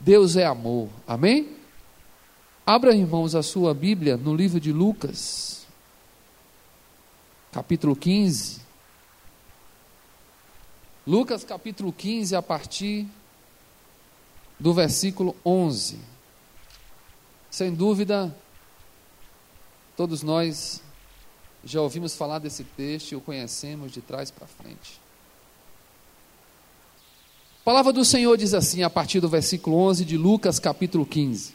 Deus é amor. Amém? Abra, irmãos, a sua Bíblia no livro de Lucas, capítulo 15. Lucas, capítulo 15, a partir do versículo 11. Sem dúvida, todos nós já ouvimos falar desse texto e o conhecemos de trás para frente. A palavra do Senhor diz assim, a partir do versículo 11 de Lucas, capítulo 15.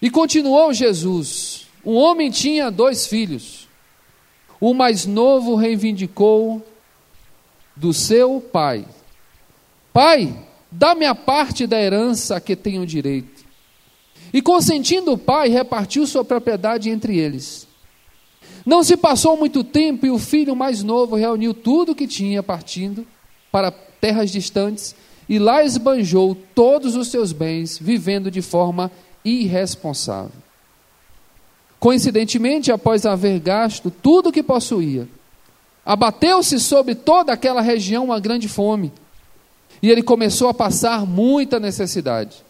E continuou Jesus: Um homem tinha dois filhos. O mais novo reivindicou do seu pai: Pai, dá-me a parte da herança a que tenho direito. E consentindo o pai, repartiu sua propriedade entre eles. Não se passou muito tempo e o filho mais novo reuniu tudo o que tinha partindo para terras distantes e lá esbanjou todos os seus bens, vivendo de forma irresponsável. Coincidentemente, após haver gasto tudo o que possuía, abateu-se sobre toda aquela região uma grande fome e ele começou a passar muita necessidade.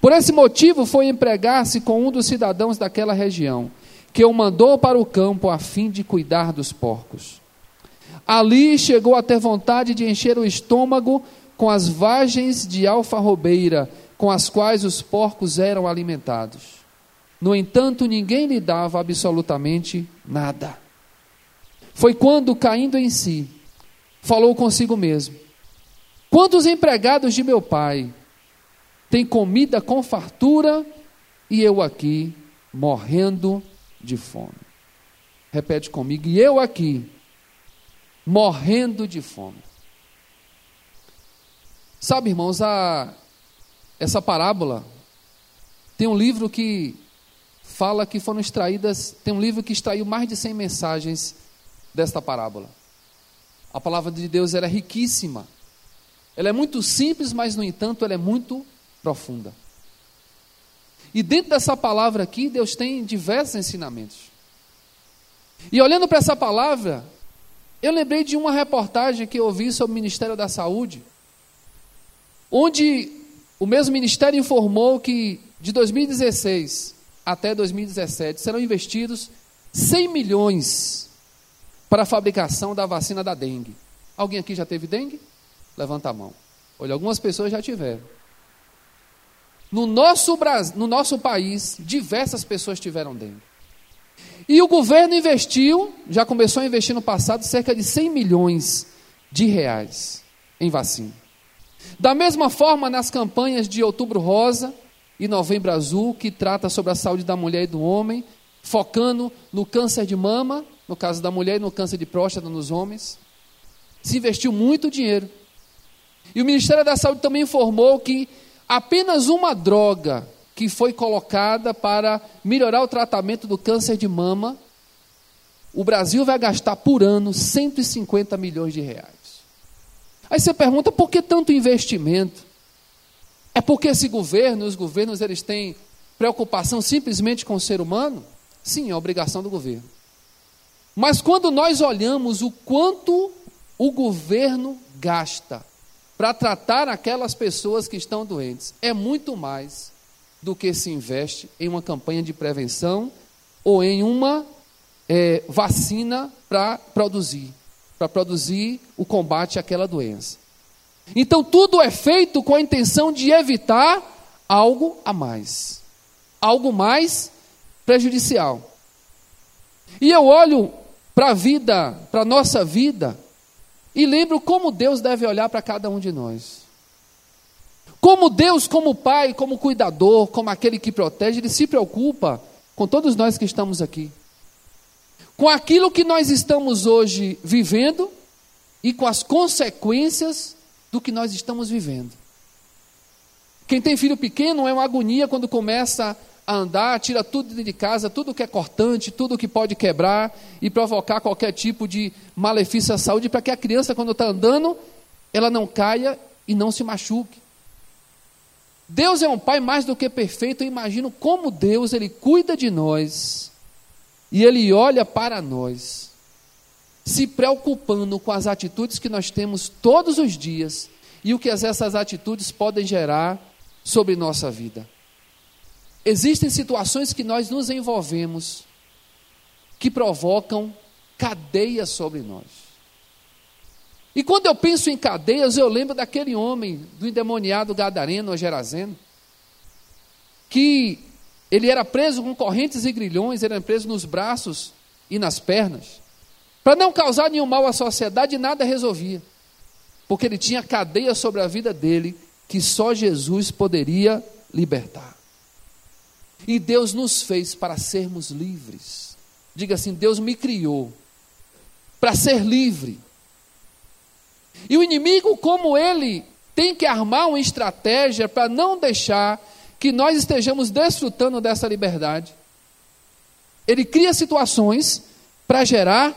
Por esse motivo, foi empregar-se com um dos cidadãos daquela região que o mandou para o campo a fim de cuidar dos porcos. Ali chegou a ter vontade de encher o estômago com as vagens de alfarrobeira com as quais os porcos eram alimentados. No entanto, ninguém lhe dava absolutamente nada. Foi quando, caindo em si, falou consigo mesmo: Quantos empregados de meu pai têm comida com fartura e eu aqui morrendo de fome. Repete comigo, e eu aqui, morrendo de fome. Sabe, irmãos, a, essa parábola tem um livro que fala que foram extraídas, tem um livro que extraiu mais de 100 mensagens desta parábola. A palavra de Deus era é riquíssima. Ela é muito simples, mas no entanto ela é muito profunda. E dentro dessa palavra aqui, Deus tem diversos ensinamentos. E olhando para essa palavra, eu lembrei de uma reportagem que eu ouvi sobre o Ministério da Saúde, onde o mesmo ministério informou que de 2016 até 2017 serão investidos 100 milhões para a fabricação da vacina da dengue. Alguém aqui já teve dengue? Levanta a mão. Olha, algumas pessoas já tiveram. No nosso, Brasil, no nosso país, diversas pessoas tiveram dengue. E o governo investiu, já começou a investir no passado, cerca de 100 milhões de reais em vacina. Da mesma forma, nas campanhas de Outubro Rosa e Novembro Azul, que trata sobre a saúde da mulher e do homem, focando no câncer de mama, no caso da mulher, e no câncer de próstata nos homens, se investiu muito dinheiro. E o Ministério da Saúde também informou que apenas uma droga que foi colocada para melhorar o tratamento do câncer de mama, o Brasil vai gastar por ano 150 milhões de reais. Aí você pergunta por que tanto investimento? É porque esse governo, os governos, eles têm preocupação simplesmente com o ser humano? Sim, é obrigação do governo. Mas quando nós olhamos o quanto o governo gasta para tratar aquelas pessoas que estão doentes. É muito mais do que se investe em uma campanha de prevenção ou em uma é, vacina para produzir, para produzir o combate àquela doença. Então tudo é feito com a intenção de evitar algo a mais, algo mais prejudicial. E eu olho para a vida, para a nossa vida, e lembro como Deus deve olhar para cada um de nós. Como Deus, como Pai, como cuidador, como aquele que protege, Ele se preocupa com todos nós que estamos aqui. Com aquilo que nós estamos hoje vivendo e com as consequências do que nós estamos vivendo. Quem tem filho pequeno é uma agonia quando começa a andar, tira tudo de casa, tudo que é cortante, tudo que pode quebrar e provocar qualquer tipo de malefício à saúde, para que a criança, quando está andando, ela não caia e não se machuque. Deus é um pai mais do que perfeito, eu imagino como Deus, ele cuida de nós e ele olha para nós, se preocupando com as atitudes que nós temos todos os dias e o que essas atitudes podem gerar sobre nossa vida. Existem situações que nós nos envolvemos que provocam cadeias sobre nós. E quando eu penso em cadeias, eu lembro daquele homem do endemoniado gadareno ou gerazeno, que ele era preso com correntes e grilhões, ele era preso nos braços e nas pernas. Para não causar nenhum mal à sociedade, nada resolvia. Porque ele tinha cadeia sobre a vida dele que só Jesus poderia libertar. E Deus nos fez para sermos livres. Diga assim: Deus me criou para ser livre. E o inimigo, como ele tem que armar uma estratégia para não deixar que nós estejamos desfrutando dessa liberdade, ele cria situações para gerar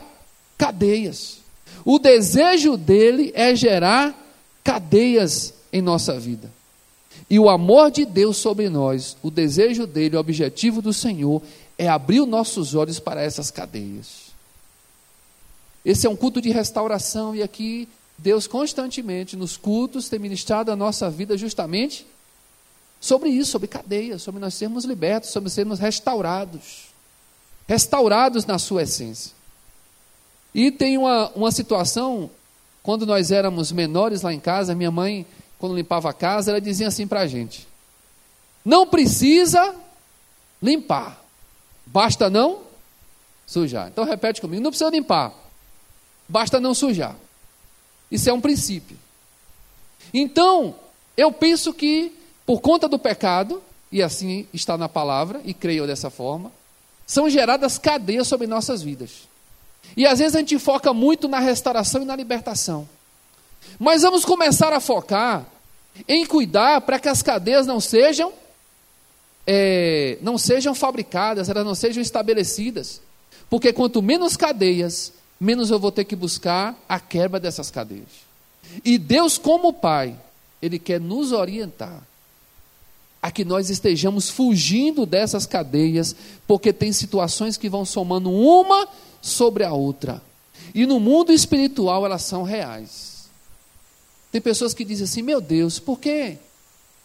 cadeias. O desejo dele é gerar cadeias em nossa vida. E o amor de Deus sobre nós, o desejo dele, o objetivo do Senhor, é abrir os nossos olhos para essas cadeias. Esse é um culto de restauração, e aqui Deus constantemente nos cultos tem ministrado a nossa vida justamente sobre isso, sobre cadeias, sobre nós sermos libertos, sobre sermos restaurados. Restaurados na sua essência. E tem uma, uma situação, quando nós éramos menores lá em casa, minha mãe, quando limpava a casa, ela dizia assim para a gente: Não precisa limpar, basta não sujar. Então repete comigo: não precisa limpar, basta não sujar. Isso é um princípio. Então, eu penso que, por conta do pecado, e assim está na palavra, e creio dessa forma, são geradas cadeias sobre nossas vidas. E às vezes a gente foca muito na restauração e na libertação. Mas vamos começar a focar em cuidar para que as cadeias não sejam é, não sejam fabricadas, elas não sejam estabelecidas. Porque quanto menos cadeias, menos eu vou ter que buscar a quebra dessas cadeias. E Deus, como Pai, Ele quer nos orientar a que nós estejamos fugindo dessas cadeias, porque tem situações que vão somando uma sobre a outra. E no mundo espiritual elas são reais. Tem pessoas que dizem assim: "Meu Deus, por que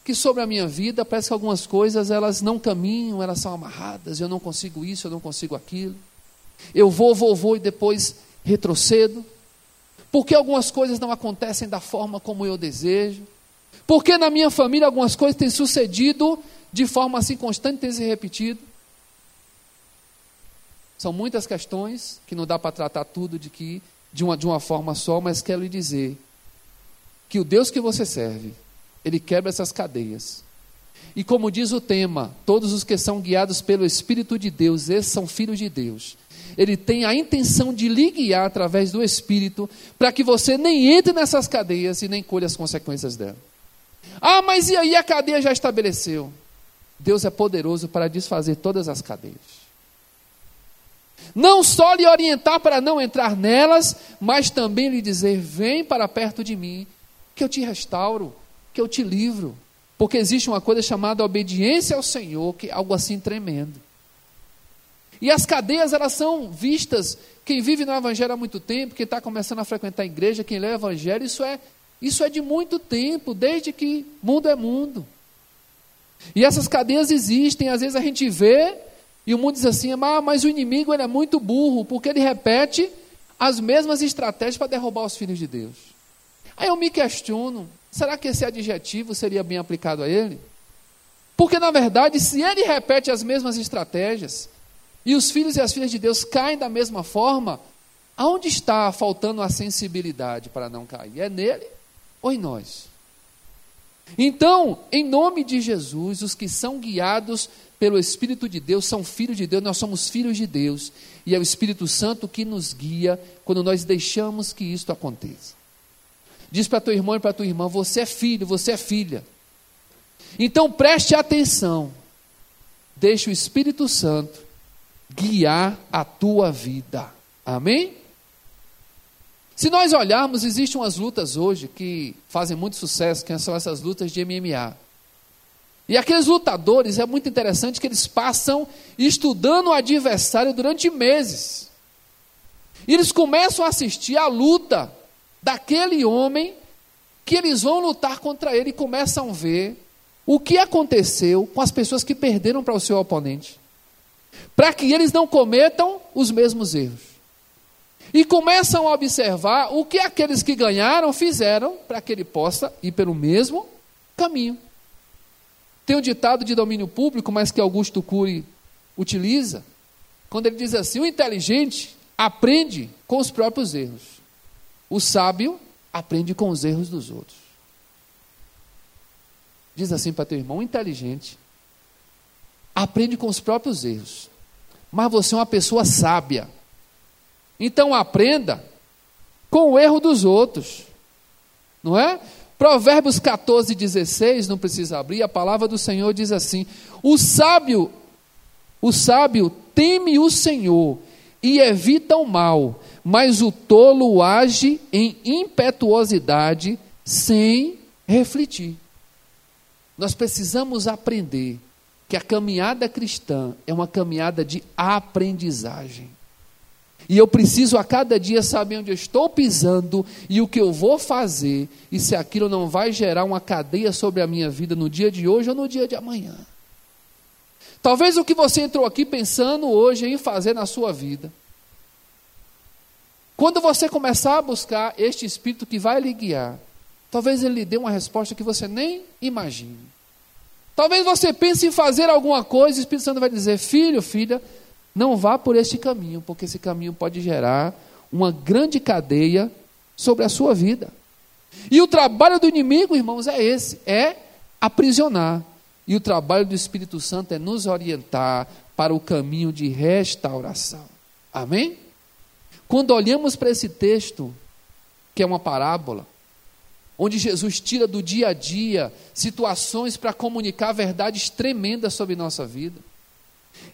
que sobre a minha vida parece que algumas coisas elas não caminham, elas são amarradas, eu não consigo isso, eu não consigo aquilo. Eu vou, vou, vou e depois retrocedo. Por que algumas coisas não acontecem da forma como eu desejo? Porque na minha família algumas coisas têm sucedido de forma assim constante, têm se repetido? São muitas questões que não dá para tratar tudo de que de uma, de uma forma só, mas quero lhe dizer que o Deus que você serve, ele quebra essas cadeias. E como diz o tema, todos os que são guiados pelo Espírito de Deus, esses são filhos de Deus. Ele tem a intenção de lhe guiar através do Espírito, para que você nem entre nessas cadeias e nem colhe as consequências dela. Ah, mas e aí a cadeia já estabeleceu? Deus é poderoso para desfazer todas as cadeias. Não só lhe orientar para não entrar nelas, mas também lhe dizer: vem para perto de mim, que eu te restauro, que eu te livro. Porque existe uma coisa chamada obediência ao Senhor, que é algo assim tremendo. E as cadeias, elas são vistas, quem vive no Evangelho há muito tempo, quem está começando a frequentar a igreja, quem lê o Evangelho, isso é, isso é de muito tempo, desde que mundo é mundo. E essas cadeias existem, às vezes a gente vê e o mundo diz assim: ah, mas o inimigo ele é muito burro, porque ele repete as mesmas estratégias para derrubar os filhos de Deus. Aí eu me questiono: será que esse adjetivo seria bem aplicado a ele? Porque, na verdade, se ele repete as mesmas estratégias e os filhos e as filhas de Deus caem da mesma forma, aonde está faltando a sensibilidade para não cair? É nele ou em nós? Então, em nome de Jesus, os que são guiados pelo Espírito de Deus, são filhos de Deus, nós somos filhos de Deus, e é o Espírito Santo que nos guia quando nós deixamos que isto aconteça. Diz para tua irmã e para tua irmã: você é filho, você é filha. Então preste atenção, deixe o Espírito Santo guiar a tua vida. Amém? Se nós olharmos, existem umas lutas hoje que fazem muito sucesso, que são essas lutas de MMA. E aqueles lutadores, é muito interessante que eles passam estudando o adversário durante meses. E eles começam a assistir a luta daquele homem que eles vão lutar contra ele e começam a ver o que aconteceu com as pessoas que perderam para o seu oponente, para que eles não cometam os mesmos erros. E começam a observar o que aqueles que ganharam fizeram para que ele possa ir pelo mesmo caminho. Tem um ditado de domínio público, mas que Augusto Cury utiliza, quando ele diz assim: o inteligente aprende com os próprios erros, o sábio aprende com os erros dos outros. Diz assim para teu irmão: inteligente, aprende com os próprios erros, mas você é uma pessoa sábia. Então aprenda com o erro dos outros, não é? Provérbios 14, 16, não precisa abrir, a palavra do Senhor diz assim: o sábio, o sábio teme o Senhor e evita o mal, mas o tolo age em impetuosidade sem refletir. Nós precisamos aprender que a caminhada cristã é uma caminhada de aprendizagem. E eu preciso a cada dia saber onde eu estou pisando e o que eu vou fazer, e se aquilo não vai gerar uma cadeia sobre a minha vida no dia de hoje ou no dia de amanhã. Talvez o que você entrou aqui pensando hoje em fazer na sua vida. Quando você começar a buscar este Espírito que vai lhe guiar, talvez ele lhe dê uma resposta que você nem imagine. Talvez você pense em fazer alguma coisa o Espírito Santo vai dizer: Filho, filha, não vá por este caminho, porque esse caminho pode gerar uma grande cadeia sobre a sua vida. E o trabalho do inimigo, irmãos, é esse: é aprisionar. E o trabalho do Espírito Santo é nos orientar para o caminho de restauração. Amém? Quando olhamos para esse texto, que é uma parábola, onde Jesus tira do dia a dia situações para comunicar verdades tremendas sobre nossa vida.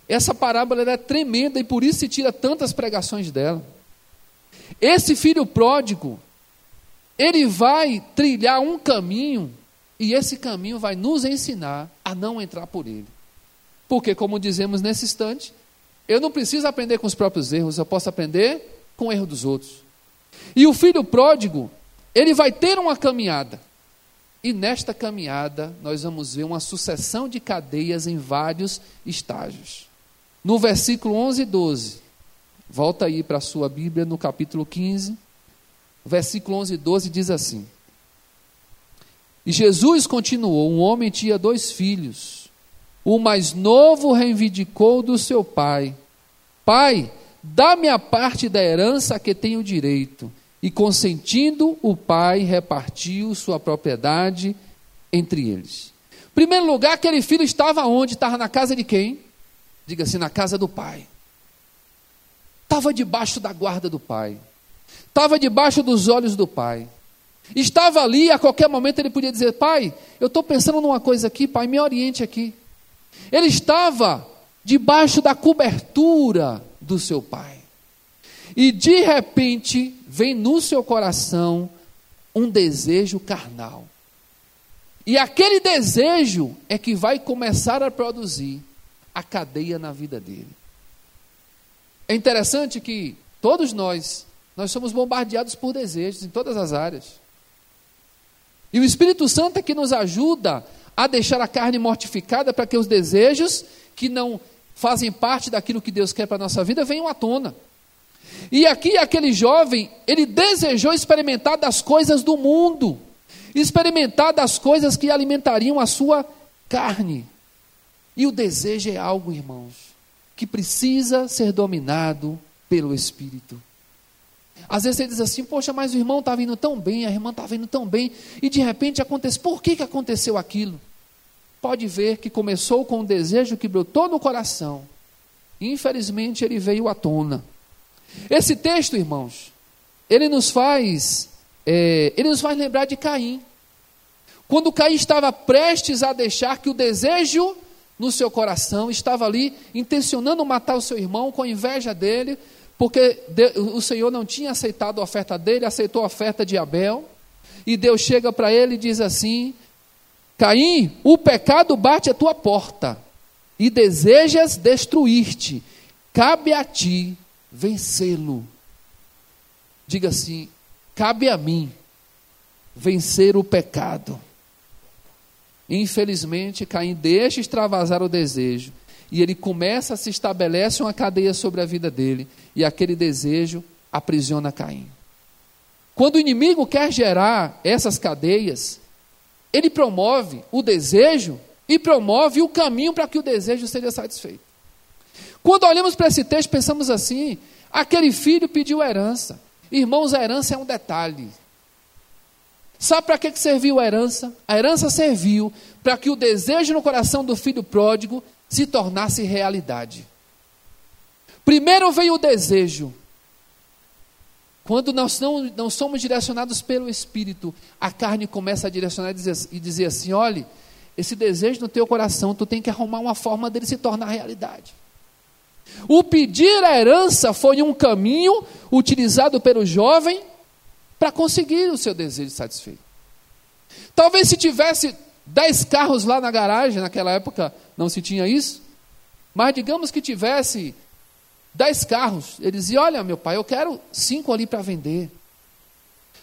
Essa parábola é tremenda e por isso se tira tantas pregações dela. Esse filho pródigo, ele vai trilhar um caminho e esse caminho vai nos ensinar a não entrar por ele. Porque, como dizemos nesse instante, eu não preciso aprender com os próprios erros, eu posso aprender com o erro dos outros. E o filho pródigo, ele vai ter uma caminhada. E nesta caminhada, nós vamos ver uma sucessão de cadeias em vários estágios. No versículo 11 e 12, volta aí para a sua Bíblia, no capítulo 15, versículo 11 e 12 diz assim: e Jesus continuou: Um homem tinha dois filhos. O mais novo reivindicou do seu pai: Pai, dá-me a parte da herança que tenho direito. E consentindo, o pai repartiu sua propriedade entre eles. Primeiro lugar, aquele filho estava onde? Estava na casa de quem? Diga assim, na casa do pai. Estava debaixo da guarda do pai. Estava debaixo dos olhos do pai. Estava ali, a qualquer momento ele podia dizer: Pai, eu estou pensando numa coisa aqui, pai, me oriente aqui. Ele estava debaixo da cobertura do seu pai. E de repente vem no seu coração um desejo carnal. E aquele desejo é que vai começar a produzir a cadeia na vida dele. É interessante que todos nós, nós somos bombardeados por desejos em todas as áreas. E o Espírito Santo é que nos ajuda a deixar a carne mortificada para que os desejos que não fazem parte daquilo que Deus quer para a nossa vida venham à tona. E aqui aquele jovem, ele desejou experimentar das coisas do mundo, experimentar das coisas que alimentariam a sua carne. E o desejo é algo, irmãos, que precisa ser dominado pelo Espírito. Às vezes você diz assim, poxa, mas o irmão estava indo tão bem, a irmã estava indo tão bem, e de repente acontece, por que, que aconteceu aquilo? Pode ver que começou com um desejo que brotou no coração, infelizmente ele veio à tona. Esse texto, irmãos, ele nos faz, é, ele nos faz lembrar de Caim. Quando Caim estava prestes a deixar que o desejo no seu coração estava ali intencionando matar o seu irmão com inveja dele, porque o Senhor não tinha aceitado a oferta dele, aceitou a oferta de Abel. E Deus chega para ele e diz assim: Caim, o pecado bate à tua porta e desejas destruir-te. Cabe a ti vencê-lo. Diga assim: cabe a mim vencer o pecado. Infelizmente, Caim deixa extravasar o desejo e ele começa a se estabelece uma cadeia sobre a vida dele e aquele desejo aprisiona Caim. Quando o inimigo quer gerar essas cadeias, ele promove o desejo e promove o caminho para que o desejo seja satisfeito. Quando olhamos para esse texto, pensamos assim: aquele filho pediu herança. Irmãos, a herança é um detalhe. Sabe para que serviu a herança? A herança serviu para que o desejo no coração do filho pródigo se tornasse realidade. Primeiro veio o desejo, quando nós não, não somos direcionados pelo Espírito, a carne começa a direcionar e dizer, e dizer assim: olhe, esse desejo no teu coração, tu tem que arrumar uma forma dele se tornar realidade. O pedir a herança foi um caminho utilizado pelo jovem para conseguir o seu desejo satisfeito. Talvez se tivesse dez carros lá na garagem, naquela época não se tinha isso, mas digamos que tivesse dez carros. Ele dizia: Olha, meu pai, eu quero cinco ali para vender.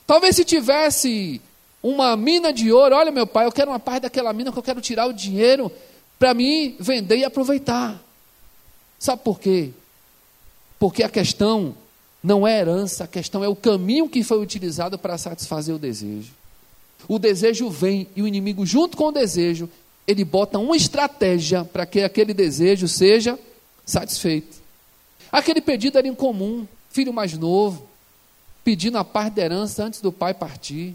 Talvez se tivesse uma mina de ouro, olha, meu pai, eu quero uma parte daquela mina que eu quero tirar o dinheiro para mim vender e aproveitar. Sabe por quê? Porque a questão não é herança, a questão é o caminho que foi utilizado para satisfazer o desejo. O desejo vem e o inimigo, junto com o desejo, ele bota uma estratégia para que aquele desejo seja satisfeito. Aquele pedido era incomum, filho mais novo, pedindo a parte da herança antes do pai partir.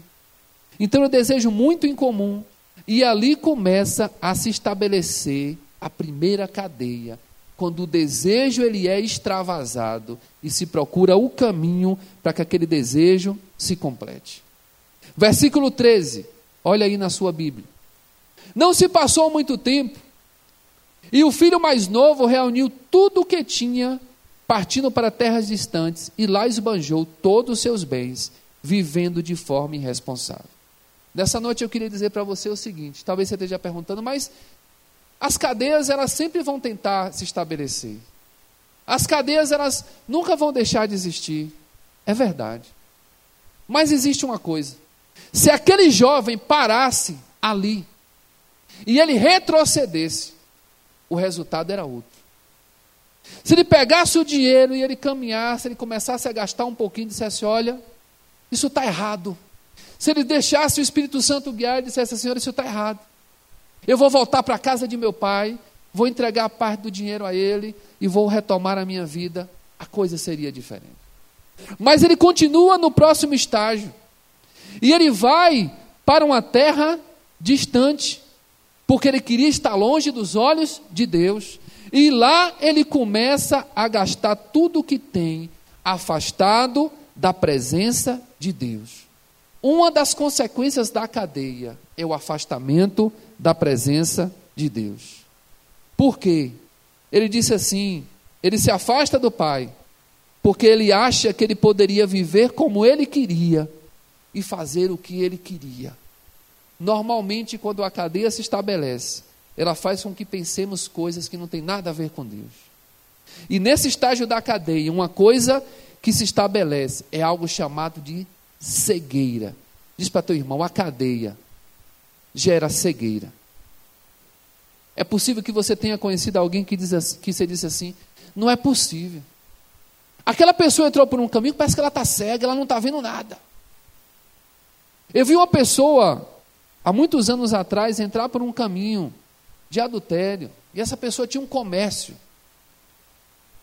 Então eu desejo muito incomum. E ali começa a se estabelecer a primeira cadeia, quando o desejo ele é extravasado e se procura o caminho para que aquele desejo se complete. Versículo 13, olha aí na sua Bíblia. Não se passou muito tempo, e o filho mais novo reuniu tudo o que tinha partindo para terras distantes, e lá esbanjou todos os seus bens, vivendo de forma irresponsável. Nessa noite eu queria dizer para você o seguinte: talvez você esteja perguntando, mas as cadeias elas sempre vão tentar se estabelecer. As cadeias elas nunca vão deixar de existir. É verdade. Mas existe uma coisa: se aquele jovem parasse ali e ele retrocedesse, o resultado era outro. Se ele pegasse o dinheiro e ele caminhasse, ele começasse a gastar um pouquinho e dissesse: Olha, isso está errado. Se ele deixasse o Espírito Santo guiar e dissesse: Senhor, isso está errado. Eu vou voltar para a casa de meu pai, vou entregar parte do dinheiro a ele e vou retomar a minha vida, a coisa seria diferente. Mas ele continua no próximo estágio. E ele vai para uma terra distante, porque ele queria estar longe dos olhos de Deus. E lá ele começa a gastar tudo o que tem, afastado da presença de Deus. Uma das consequências da cadeia é o afastamento da presença de Deus. Por quê? Ele disse assim: ele se afasta do Pai, porque ele acha que ele poderia viver como ele queria e fazer o que ele queria. Normalmente, quando a cadeia se estabelece, ela faz com que pensemos coisas que não têm nada a ver com Deus. E nesse estágio da cadeia, uma coisa que se estabelece é algo chamado de cegueira. Diz para teu irmão, a cadeia gera cegueira. É possível que você tenha conhecido alguém que, diz que você disse assim: não é possível. Aquela pessoa entrou por um caminho, parece que ela está cega, ela não está vendo nada. Eu vi uma pessoa, há muitos anos atrás, entrar por um caminho de adultério. E essa pessoa tinha um comércio.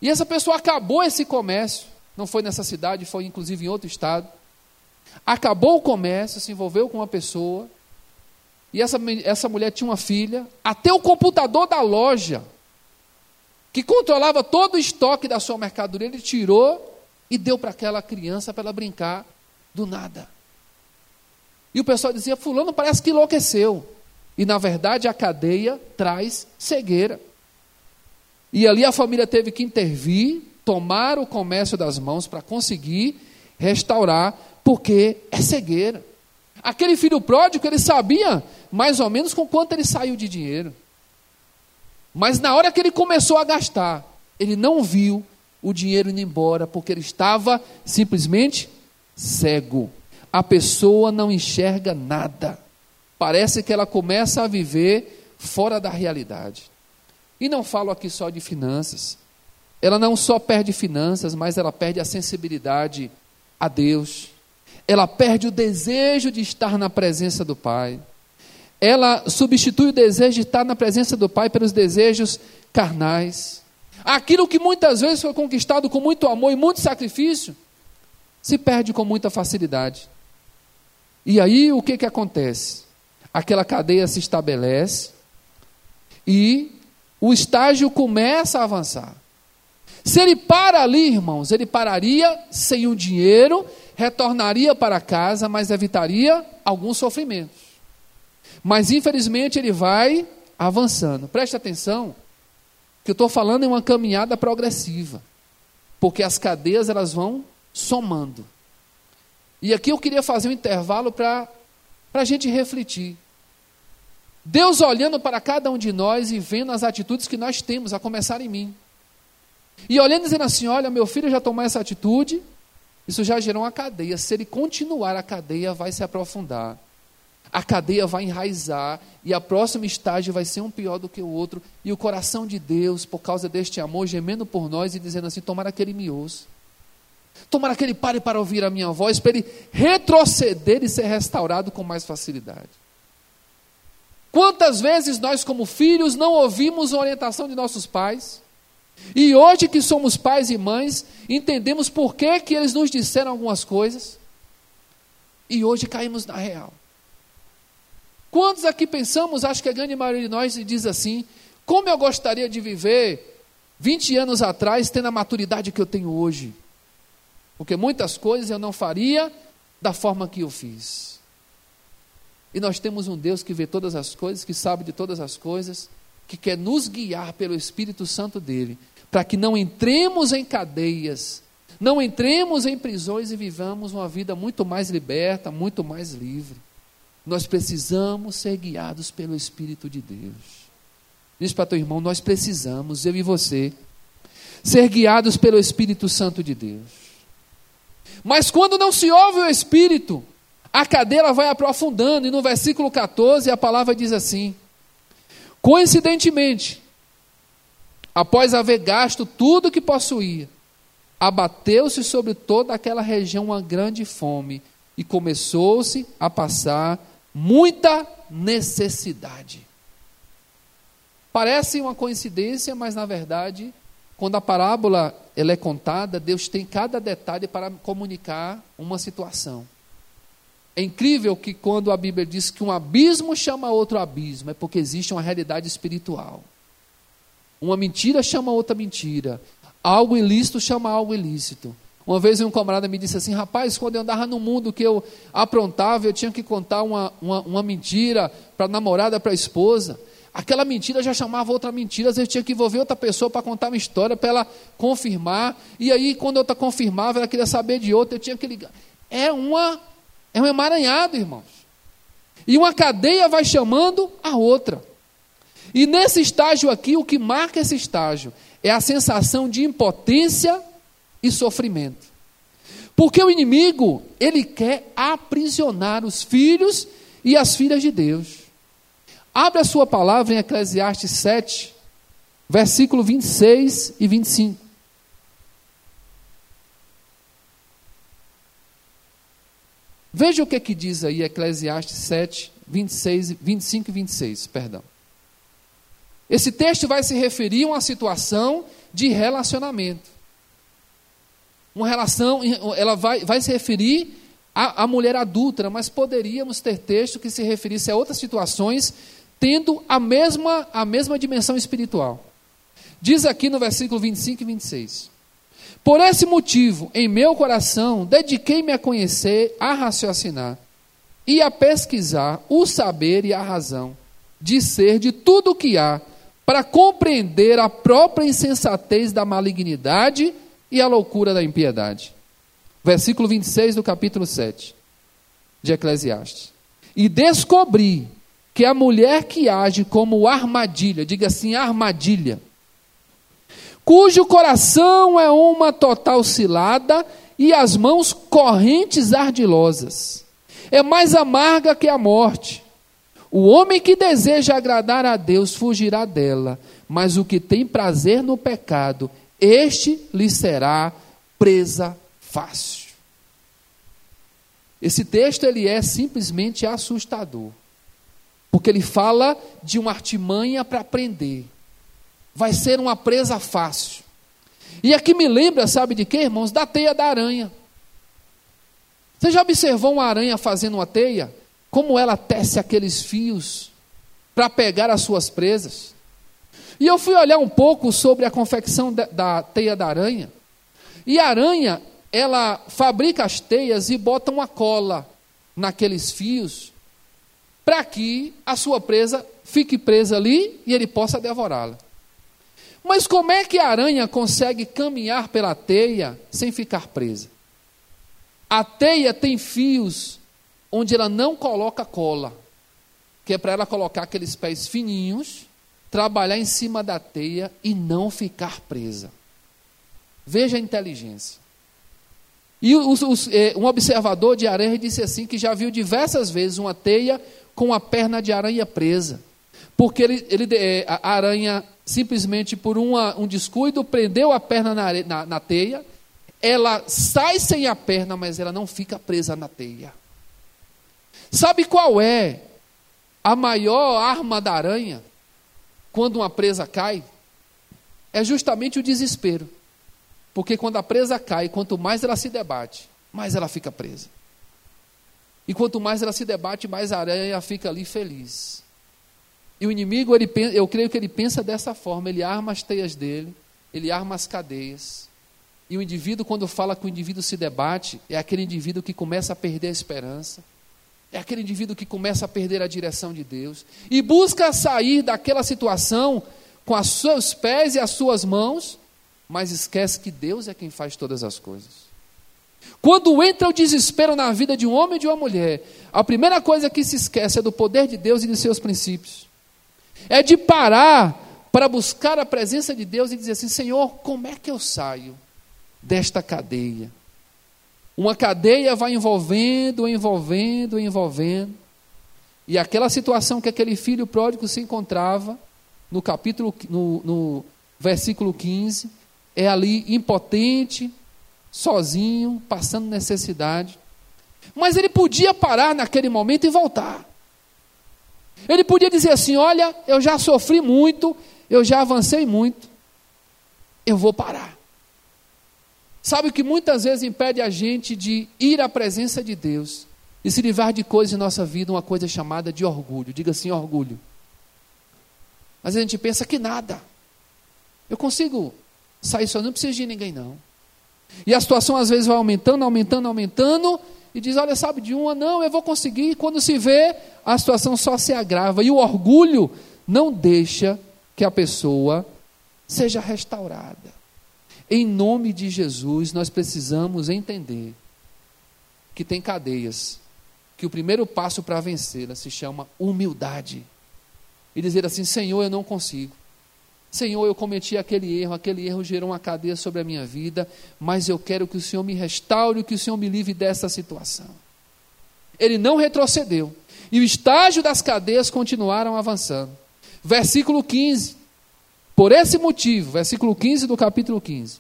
E essa pessoa acabou esse comércio. Não foi nessa cidade, foi inclusive em outro estado. Acabou o comércio, se envolveu com uma pessoa. E essa, essa mulher tinha uma filha. Até o computador da loja, que controlava todo o estoque da sua mercadoria, ele tirou e deu para aquela criança para ela brincar do nada. E o pessoal dizia: Fulano parece que enlouqueceu. E na verdade a cadeia traz cegueira. E ali a família teve que intervir, tomar o comércio das mãos para conseguir restaurar, porque é cegueira. Aquele filho pródigo, ele sabia mais ou menos com quanto ele saiu de dinheiro. Mas na hora que ele começou a gastar, ele não viu o dinheiro indo embora, porque ele estava simplesmente cego. a pessoa não enxerga nada. Parece que ela começa a viver fora da realidade. E não falo aqui só de finanças. Ela não só perde finanças, mas ela perde a sensibilidade a Deus. Ela perde o desejo de estar na presença do Pai. Ela substitui o desejo de estar na presença do Pai pelos desejos carnais. Aquilo que muitas vezes foi conquistado com muito amor e muito sacrifício, se perde com muita facilidade. E aí o que, que acontece? Aquela cadeia se estabelece e o estágio começa a avançar. Se ele para ali, irmãos, ele pararia sem o dinheiro, retornaria para casa, mas evitaria alguns sofrimentos. Mas infelizmente ele vai avançando. Preste atenção, que eu estou falando em uma caminhada progressiva, porque as cadeias elas vão somando. E aqui eu queria fazer um intervalo para a gente refletir. Deus olhando para cada um de nós e vendo as atitudes que nós temos, a começar em mim. E olhando e dizendo assim: olha, meu filho já tomou essa atitude, isso já gerou uma cadeia. Se ele continuar, a cadeia vai se aprofundar. A cadeia vai enraizar e a próxima estágio vai ser um pior do que o outro. E o coração de Deus, por causa deste amor, gemendo por nós e dizendo assim: tomara que ele me ouça. Tomara que ele pare para ouvir a minha voz, para ele retroceder e ser restaurado com mais facilidade. Quantas vezes nós, como filhos, não ouvimos a orientação de nossos pais? E hoje que somos pais e mães, entendemos por que, que eles nos disseram algumas coisas, e hoje caímos na real. Quantos aqui pensamos, acho que a grande maioria de nós diz assim: como eu gostaria de viver 20 anos atrás, tendo a maturidade que eu tenho hoje? Porque muitas coisas eu não faria da forma que eu fiz. E nós temos um Deus que vê todas as coisas, que sabe de todas as coisas, que quer nos guiar pelo Espírito Santo dele, para que não entremos em cadeias, não entremos em prisões e vivamos uma vida muito mais liberta, muito mais livre. Nós precisamos ser guiados pelo Espírito de Deus. Diz para teu irmão, nós precisamos, eu e você, ser guiados pelo Espírito Santo de Deus. Mas quando não se ouve o Espírito, a cadeira vai aprofundando, e no versículo 14 a palavra diz assim: Coincidentemente, após haver gasto tudo que possuía, abateu-se sobre toda aquela região uma grande fome, e começou-se a passar muita necessidade. Parece uma coincidência, mas na verdade quando a parábola ela é contada, Deus tem cada detalhe para comunicar uma situação. É incrível que quando a Bíblia diz que um abismo chama outro abismo, é porque existe uma realidade espiritual. Uma mentira chama outra mentira. Algo ilícito chama algo ilícito. Uma vez um camarada me disse assim: rapaz, quando eu andava no mundo que eu aprontava, eu tinha que contar uma, uma, uma mentira para a namorada, para a esposa. Aquela mentira já chamava outra mentira, às vezes tinha que envolver outra pessoa para contar uma história, para ela confirmar. E aí, quando outra confirmava, ela queria saber de outra, eu tinha que ligar. É, uma, é um emaranhado, irmãos. E uma cadeia vai chamando a outra. E nesse estágio aqui, o que marca esse estágio é a sensação de impotência e sofrimento. Porque o inimigo, ele quer aprisionar os filhos e as filhas de Deus. Abra a sua palavra em Eclesiastes 7, versículo 26 e 25. Veja o que, que diz aí Eclesiastes 7, 26, 25 e 26, perdão. Esse texto vai se referir a uma situação de relacionamento. Uma relação, ela vai, vai se referir à, à mulher adulta, mas poderíamos ter texto que se referisse a outras situações tendo a mesma, a mesma dimensão espiritual. Diz aqui no versículo 25 e 26. Por esse motivo, em meu coração, dediquei-me a conhecer, a raciocinar e a pesquisar o saber e a razão de ser de tudo o que há, para compreender a própria insensatez da malignidade e a loucura da impiedade. Versículo 26 do capítulo 7 de Eclesiastes. E descobri que a mulher que age como armadilha, diga assim, armadilha, cujo coração é uma total cilada e as mãos correntes ardilosas, é mais amarga que a morte. O homem que deseja agradar a Deus fugirá dela, mas o que tem prazer no pecado, este lhe será presa fácil. Esse texto ele é simplesmente assustador, porque ele fala de uma artimanha para prender. Vai ser uma presa fácil. E aqui me lembra, sabe de quê, irmãos? Da teia da aranha. Você já observou uma aranha fazendo uma teia? Como ela tece aqueles fios para pegar as suas presas? E eu fui olhar um pouco sobre a confecção da, da teia da aranha. E a aranha, ela fabrica as teias e bota uma cola naqueles fios para que a sua presa fique presa ali e ele possa devorá-la. Mas como é que a aranha consegue caminhar pela teia sem ficar presa? A teia tem fios onde ela não coloca cola, que é para ela colocar aqueles pés fininhos, trabalhar em cima da teia e não ficar presa. Veja a inteligência. E os, os, eh, um observador de aranha disse assim que já viu diversas vezes uma teia com a perna de aranha presa. Porque ele, ele, eh, a aranha, simplesmente por uma, um descuido, prendeu a perna na, na, na teia ela sai sem a perna, mas ela não fica presa na teia. Sabe qual é a maior arma da aranha quando uma presa cai? É justamente o desespero. Porque quando a presa cai, quanto mais ela se debate, mais ela fica presa. E quanto mais ela se debate, mais a aranha fica ali feliz. E o inimigo, ele, eu creio que ele pensa dessa forma: ele arma as teias dele, ele arma as cadeias. E o indivíduo, quando fala que o indivíduo se debate, é aquele indivíduo que começa a perder a esperança, é aquele indivíduo que começa a perder a direção de Deus e busca sair daquela situação com os seus pés e as suas mãos, mas esquece que Deus é quem faz todas as coisas. Quando entra o desespero na vida de um homem e de uma mulher, a primeira coisa que se esquece é do poder de Deus e de seus princípios. É de parar para buscar a presença de Deus e dizer assim: Senhor, como é que eu saio? desta cadeia. Uma cadeia vai envolvendo, envolvendo, envolvendo. E aquela situação que aquele filho pródigo se encontrava, no capítulo, no, no versículo 15, é ali impotente, sozinho, passando necessidade. Mas ele podia parar naquele momento e voltar. Ele podia dizer assim: Olha, eu já sofri muito, eu já avancei muito, eu vou parar. Sabe o que muitas vezes impede a gente de ir à presença de Deus e se livrar de coisas em nossa vida, uma coisa chamada de orgulho. Diga assim, orgulho. Mas a gente pensa que nada. Eu consigo sair só, não preciso de ninguém não. E a situação às vezes vai aumentando, aumentando, aumentando, e diz: Olha, sabe de uma, não, eu vou conseguir. E quando se vê, a situação só se agrava. E o orgulho não deixa que a pessoa seja restaurada. Em nome de Jesus, nós precisamos entender que tem cadeias, que o primeiro passo para vencê-las se chama humildade. E dizer assim: Senhor, eu não consigo. Senhor, eu cometi aquele erro, aquele erro gerou uma cadeia sobre a minha vida, mas eu quero que o Senhor me restaure, que o Senhor me livre dessa situação. Ele não retrocedeu. E o estágio das cadeias continuaram avançando. Versículo 15. Por esse motivo, versículo 15 do capítulo 15.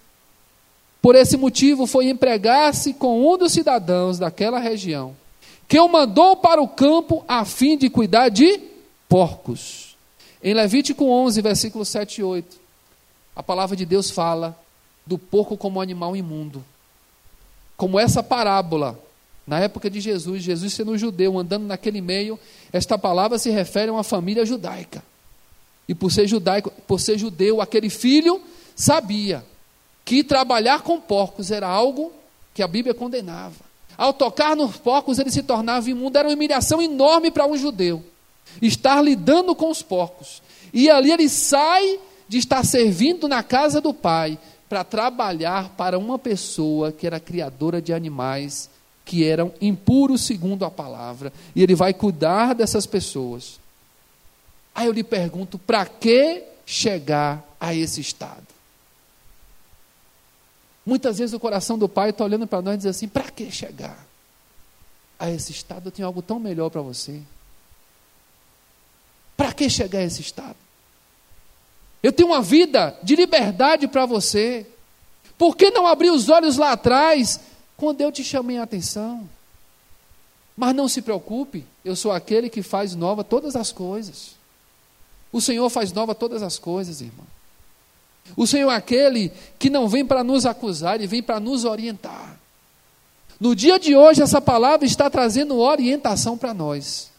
Por esse motivo, foi empregar-se com um dos cidadãos daquela região, que o mandou para o campo a fim de cuidar de porcos. Em Levítico 11, versículos 7 e 8, a palavra de Deus fala do porco como animal imundo. Como essa parábola, na época de Jesus, Jesus sendo judeu, andando naquele meio, esta palavra se refere a uma família judaica. E por ser judaico, por ser judeu, aquele filho sabia que trabalhar com porcos era algo que a Bíblia condenava. Ao tocar nos porcos, ele se tornava imundo, era uma humilhação enorme para um judeu. Estar lidando com os porcos. E ali ele sai de estar servindo na casa do pai para trabalhar para uma pessoa que era criadora de animais que eram impuros segundo a palavra. E ele vai cuidar dessas pessoas. Aí eu lhe pergunto: para que chegar a esse estado? Muitas vezes o coração do pai está olhando para nós e diz assim: para que chegar a esse estado, eu tenho algo tão melhor para você. Para que chegar a esse estado? Eu tenho uma vida de liberdade para você. Por que não abrir os olhos lá atrás, quando eu te chamei a atenção? Mas não se preocupe, eu sou aquele que faz nova todas as coisas. O Senhor faz nova todas as coisas, irmão. O Senhor é aquele que não vem para nos acusar, ele vem para nos orientar. No dia de hoje, essa palavra está trazendo orientação para nós.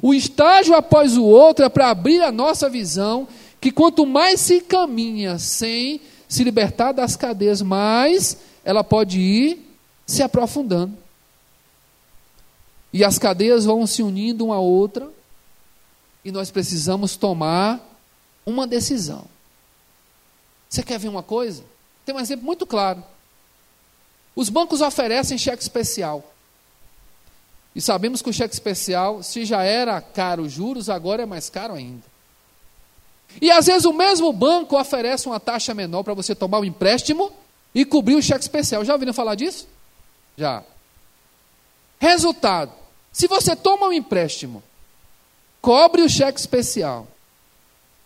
O estágio após o outro é para abrir a nossa visão que quanto mais se caminha sem se libertar das cadeias, mais ela pode ir se aprofundando. E as cadeias vão se unindo uma a outra, e nós precisamos tomar uma decisão. Você quer ver uma coisa? Tem um exemplo muito claro. Os bancos oferecem cheque especial. E sabemos que o cheque especial, se já era caro os juros, agora é mais caro ainda. E às vezes o mesmo banco oferece uma taxa menor para você tomar o um empréstimo e cobrir o cheque especial. Já ouviram falar disso? Já. Resultado: se você toma um empréstimo, cobre o cheque especial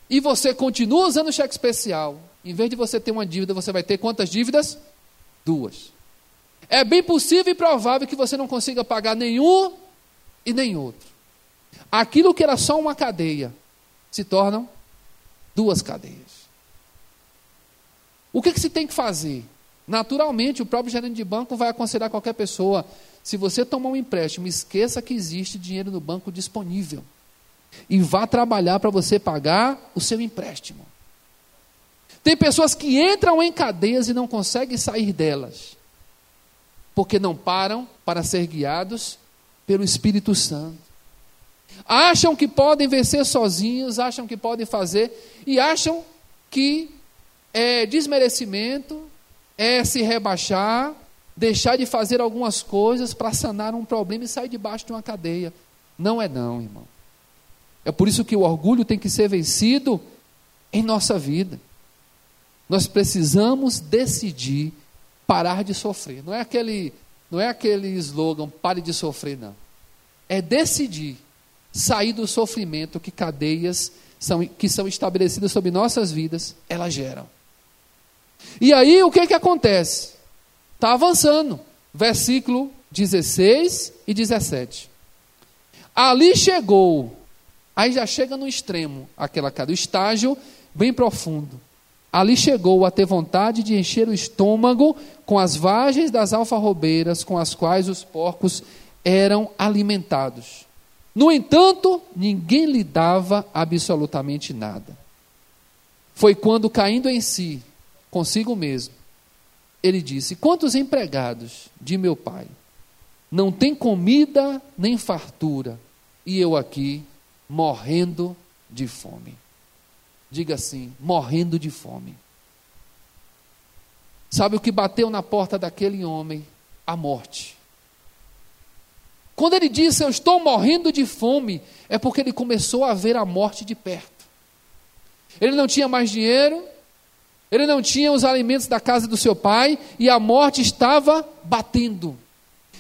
e você continua usando o cheque especial, em vez de você ter uma dívida, você vai ter quantas dívidas? Duas. É bem possível e provável que você não consiga pagar nenhum e nem outro. Aquilo que era só uma cadeia se tornam duas cadeias. O que, que se tem que fazer? Naturalmente, o próprio gerente de banco vai aconselhar qualquer pessoa: se você tomar um empréstimo, esqueça que existe dinheiro no banco disponível. E vá trabalhar para você pagar o seu empréstimo. Tem pessoas que entram em cadeias e não conseguem sair delas porque não param para ser guiados pelo Espírito Santo. Acham que podem vencer sozinhos, acham que podem fazer, e acham que é desmerecimento, é se rebaixar, deixar de fazer algumas coisas para sanar um problema e sair debaixo de uma cadeia. Não é não, irmão. É por isso que o orgulho tem que ser vencido em nossa vida. Nós precisamos decidir parar de sofrer. Não é aquele, não é aquele slogan, pare de sofrer, não. É decidir sair do sofrimento que cadeias são, que são estabelecidas sobre nossas vidas, elas geram. E aí o que, que acontece? Está avançando. Versículo 16 e 17. Ali chegou, aí já chega no extremo, aquela cada estágio bem profundo. Ali chegou a ter vontade de encher o estômago com as vagens das alfarrobeiras com as quais os porcos eram alimentados. No entanto, ninguém lhe dava absolutamente nada. Foi quando, caindo em si, consigo mesmo, ele disse: Quantos empregados de meu pai não têm comida nem fartura, e eu aqui morrendo de fome? Diga assim: morrendo de fome. Sabe o que bateu na porta daquele homem? A morte. Quando ele disse eu estou morrendo de fome, é porque ele começou a ver a morte de perto. Ele não tinha mais dinheiro, ele não tinha os alimentos da casa do seu pai e a morte estava batendo.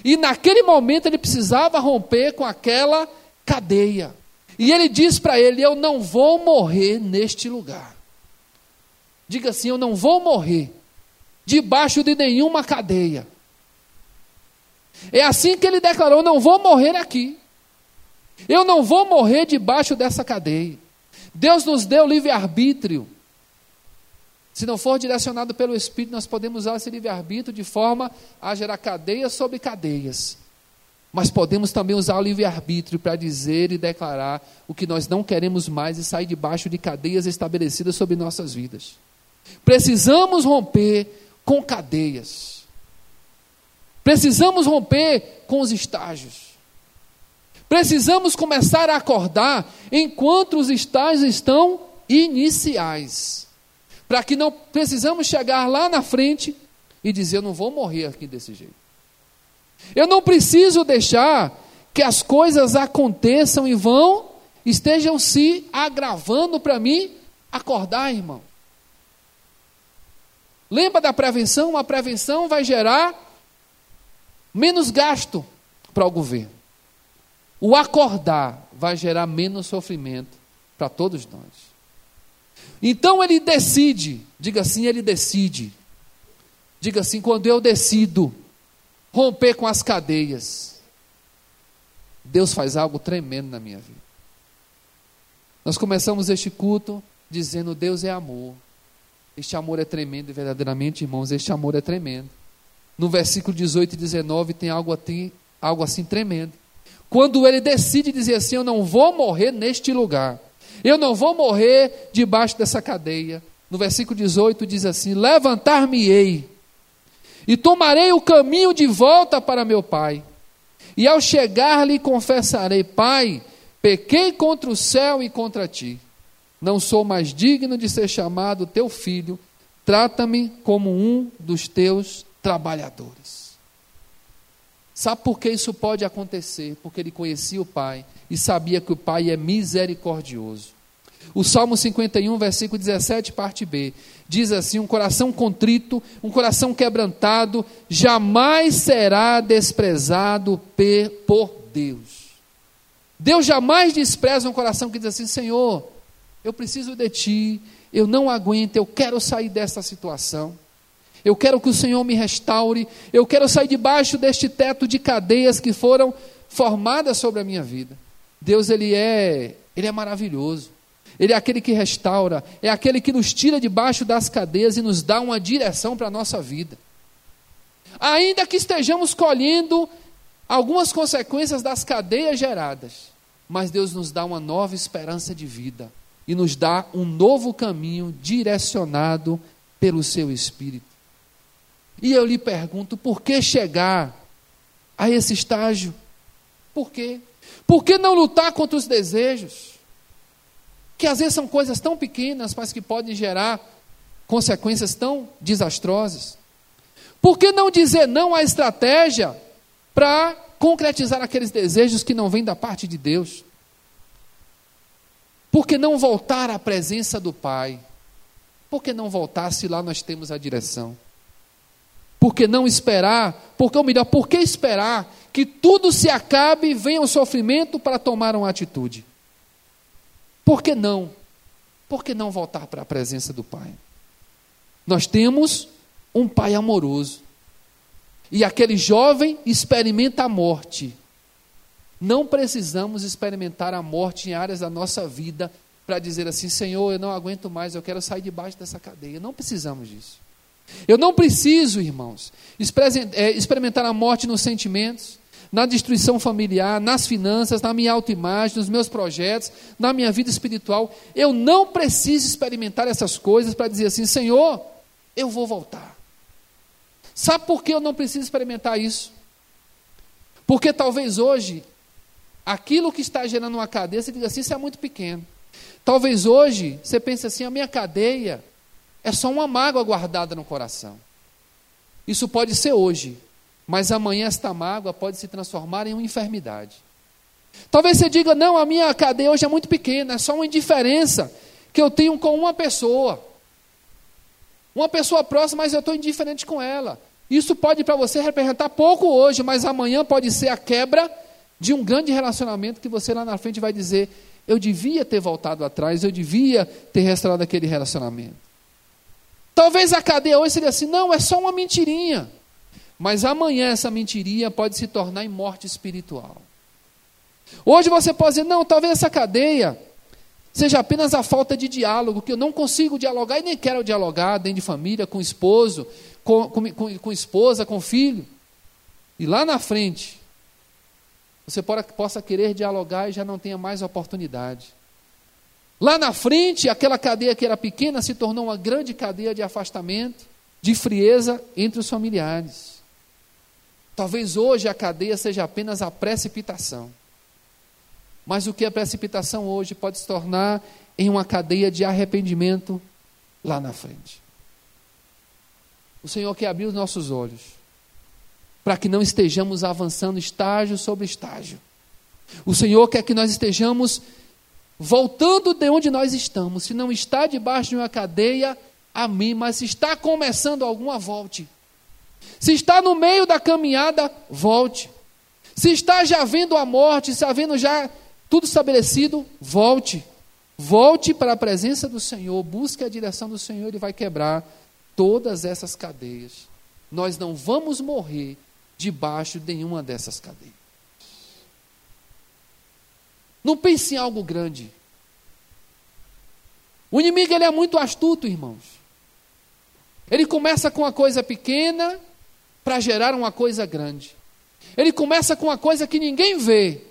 E naquele momento ele precisava romper com aquela cadeia. E ele diz para ele: Eu não vou morrer neste lugar. Diga assim: Eu não vou morrer debaixo de nenhuma cadeia. É assim que ele declarou: não vou morrer aqui. Eu não vou morrer debaixo dessa cadeia. Deus nos deu livre-arbítrio. Se não for direcionado pelo Espírito, nós podemos usar esse livre-arbítrio de forma a gerar cadeias sobre cadeias. Mas podemos também usar o livre-arbítrio para dizer e declarar o que nós não queremos mais e sair debaixo de cadeias estabelecidas sobre nossas vidas. Precisamos romper com cadeias. Precisamos romper com os estágios. Precisamos começar a acordar enquanto os estágios estão iniciais. Para que não precisamos chegar lá na frente e dizer: Eu não vou morrer aqui desse jeito. Eu não preciso deixar que as coisas aconteçam e vão, estejam se agravando para mim acordar, irmão. Lembra da prevenção? A prevenção vai gerar menos gasto. para o governo. O acordar vai gerar menos sofrimento para todos nós. Então ele decide, diga assim, ele decide. Diga assim, quando eu decido romper com as cadeias, Deus faz algo tremendo na minha vida. Nós começamos este culto dizendo: Deus é amor. Este amor é tremendo e verdadeiramente, irmãos, este amor é tremendo. No versículo 18 e 19 tem algo assim, algo assim tremendo. Quando ele decide dizer assim: Eu não vou morrer neste lugar, eu não vou morrer debaixo dessa cadeia. No versículo 18 diz assim: Levantar-me-ei e tomarei o caminho de volta para meu pai. E ao chegar lhe confessarei: Pai, pequei contra o céu e contra ti. Não sou mais digno de ser chamado teu filho. Trata-me como um dos teus trabalhadores. Sabe por que isso pode acontecer? Porque ele conhecia o Pai e sabia que o Pai é misericordioso. O Salmo 51, versículo 17, parte B, diz assim: Um coração contrito, um coração quebrantado, jamais será desprezado por Deus. Deus jamais despreza um coração que diz assim: Senhor, eu preciso de Ti, eu não aguento, eu quero sair dessa situação. Eu quero que o Senhor me restaure. Eu quero sair debaixo deste teto de cadeias que foram formadas sobre a minha vida. Deus ele é, ele é maravilhoso. Ele é aquele que restaura, é aquele que nos tira debaixo das cadeias e nos dá uma direção para a nossa vida. Ainda que estejamos colhendo algumas consequências das cadeias geradas, mas Deus nos dá uma nova esperança de vida e nos dá um novo caminho direcionado pelo seu Espírito. E eu lhe pergunto, por que chegar a esse estágio? Por quê? Por que não lutar contra os desejos? Que às vezes são coisas tão pequenas, mas que podem gerar consequências tão desastrosas. Por que não dizer não à estratégia para concretizar aqueles desejos que não vêm da parte de Deus? Por que não voltar à presença do Pai? Por que não voltar se lá nós temos a direção? Por que não esperar? Porque, ou melhor, por que esperar que tudo se acabe e venha o sofrimento para tomar uma atitude? Por que não? Por que não voltar para a presença do Pai? Nós temos um Pai amoroso. E aquele jovem experimenta a morte. Não precisamos experimentar a morte em áreas da nossa vida para dizer assim: Senhor, eu não aguento mais, eu quero sair debaixo dessa cadeia. Não precisamos disso. Eu não preciso, irmãos, é, experimentar a morte nos sentimentos, na destruição familiar, nas finanças, na minha autoimagem, nos meus projetos, na minha vida espiritual. Eu não preciso experimentar essas coisas para dizer assim: Senhor, eu vou voltar. Sabe por que eu não preciso experimentar isso? Porque talvez hoje, aquilo que está gerando uma cadeia, você diga assim: isso é muito pequeno. Talvez hoje você pense assim: a minha cadeia é só uma mágoa guardada no coração. Isso pode ser hoje, mas amanhã esta mágoa pode se transformar em uma enfermidade. Talvez você diga: não, a minha cadeia hoje é muito pequena, é só uma indiferença que eu tenho com uma pessoa. Uma pessoa próxima, mas eu estou indiferente com ela. Isso pode para você representar pouco hoje, mas amanhã pode ser a quebra de um grande relacionamento que você lá na frente vai dizer: eu devia ter voltado atrás, eu devia ter restaurado aquele relacionamento. Talvez a cadeia hoje seria assim: não, é só uma mentirinha. Mas amanhã essa mentirinha pode se tornar em morte espiritual. Hoje você pode dizer: não, talvez essa cadeia seja apenas a falta de diálogo, que eu não consigo dialogar e nem quero dialogar dentro de família, com esposo, com, com, com, com esposa, com filho. E lá na frente, você pode, possa querer dialogar e já não tenha mais oportunidade. Lá na frente, aquela cadeia que era pequena se tornou uma grande cadeia de afastamento, de frieza entre os familiares. Talvez hoje a cadeia seja apenas a precipitação. Mas o que é precipitação hoje pode se tornar em uma cadeia de arrependimento lá na frente. O Senhor quer abrir os nossos olhos para que não estejamos avançando estágio sobre estágio. O Senhor quer que nós estejamos voltando de onde nós estamos. Se não está debaixo de uma cadeia, amém. Mas se está começando alguma, volte. Se está no meio da caminhada, volte. Se está já vendo a morte, se havendo já tudo estabelecido, volte. Volte para a presença do Senhor, busque a direção do Senhor, Ele vai quebrar todas essas cadeias. Nós não vamos morrer debaixo de nenhuma dessas cadeias. Não pense em algo grande. O inimigo ele é muito astuto, irmãos. Ele começa com uma coisa pequena para gerar uma coisa grande. Ele começa com uma coisa que ninguém vê,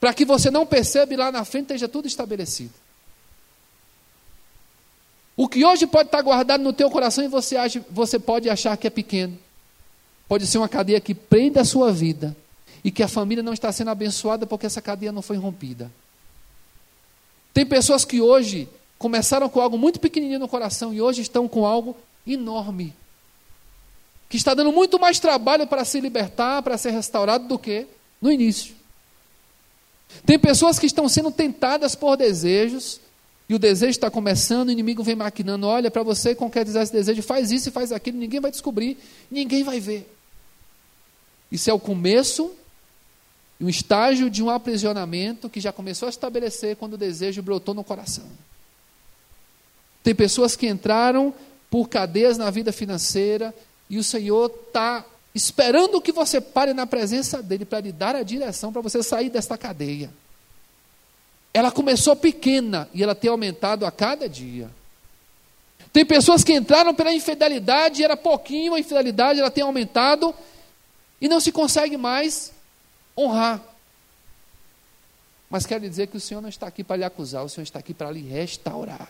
para que você não perceba e lá na frente esteja tudo estabelecido. O que hoje pode estar guardado no teu coração e você, acha, você pode achar que é pequeno. Pode ser uma cadeia que prende a sua vida e que a família não está sendo abençoada porque essa cadeia não foi rompida. Tem pessoas que hoje começaram com algo muito pequenininho no coração e hoje estão com algo enorme. Que está dando muito mais trabalho para se libertar, para ser restaurado do que no início. Tem pessoas que estão sendo tentadas por desejos e o desejo está começando, o inimigo vem maquinando, olha para você, concretizar esse desejo, faz isso e faz aquilo, ninguém vai descobrir, ninguém vai ver. Isso é o começo, um estágio de um aprisionamento que já começou a estabelecer quando o desejo brotou no coração. Tem pessoas que entraram por cadeias na vida financeira e o Senhor está esperando que você pare na presença dele para lhe dar a direção para você sair desta cadeia. Ela começou pequena e ela tem aumentado a cada dia. Tem pessoas que entraram pela infidelidade, era pouquinho a infidelidade, ela tem aumentado e não se consegue mais honrar. Mas quero dizer que o Senhor não está aqui para lhe acusar, o Senhor está aqui para lhe restaurar.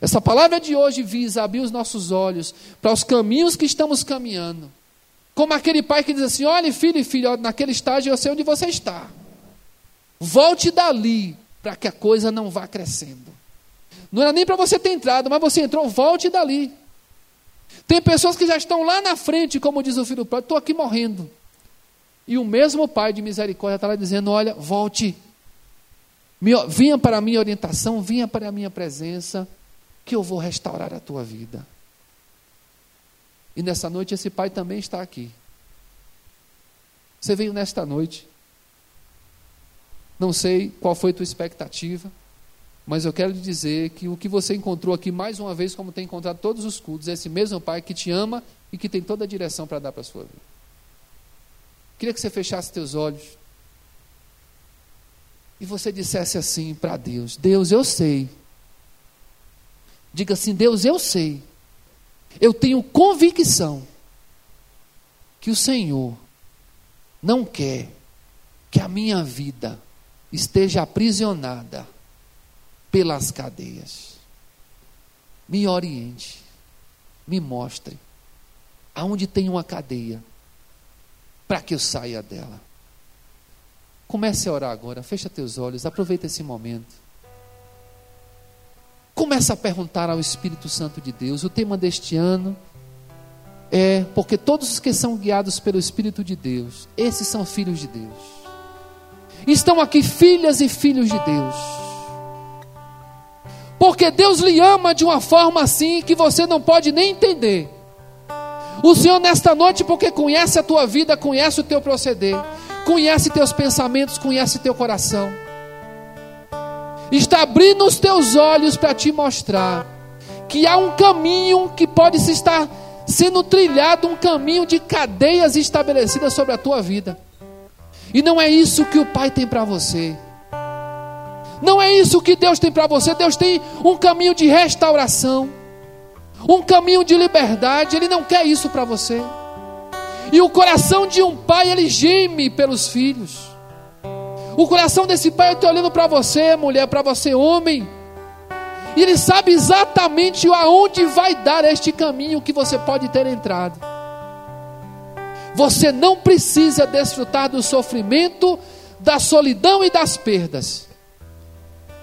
Essa palavra de hoje visa abrir os nossos olhos para os caminhos que estamos caminhando. Como aquele pai que diz assim: olha, filho e filho, naquele estágio eu sei onde você está. Volte dali para que a coisa não vá crescendo. Não era nem para você ter entrado, mas você entrou, volte dali. Tem pessoas que já estão lá na frente, como diz o filho pródigo, estou aqui morrendo. E o mesmo pai de misericórdia está lá dizendo: olha, volte. Vinha para a minha orientação, vinha para a minha presença, que eu vou restaurar a tua vida. E nessa noite esse pai também está aqui. Você veio nesta noite não sei qual foi a tua expectativa, mas eu quero lhe dizer que o que você encontrou aqui, mais uma vez, como tem encontrado todos os cultos, é esse mesmo Pai que te ama e que tem toda a direção para dar para a sua vida. Queria que você fechasse teus olhos e você dissesse assim para Deus: Deus, eu sei. Diga assim: Deus, eu sei. Eu tenho convicção que o Senhor não quer que a minha vida esteja aprisionada pelas cadeias. Me oriente, me mostre aonde tem uma cadeia para que eu saia dela. Comece a orar agora, fecha teus olhos, aproveita esse momento. Comece a perguntar ao Espírito Santo de Deus. O tema deste ano é porque todos os que são guiados pelo Espírito de Deus, esses são filhos de Deus. Estão aqui filhas e filhos de Deus. Porque Deus lhe ama de uma forma assim que você não pode nem entender. O Senhor, nesta noite, porque conhece a tua vida, conhece o teu proceder, conhece teus pensamentos, conhece teu coração, está abrindo os teus olhos para te mostrar que há um caminho que pode se estar sendo trilhado, um caminho de cadeias estabelecidas sobre a tua vida. E não é isso que o Pai tem para você. Não é isso que Deus tem para você. Deus tem um caminho de restauração, um caminho de liberdade. Ele não quer isso para você. E o coração de um pai, ele geme pelos filhos. O coração desse pai está olhando para você, mulher, para você, homem. E ele sabe exatamente aonde vai dar este caminho que você pode ter entrado. Você não precisa desfrutar do sofrimento, da solidão e das perdas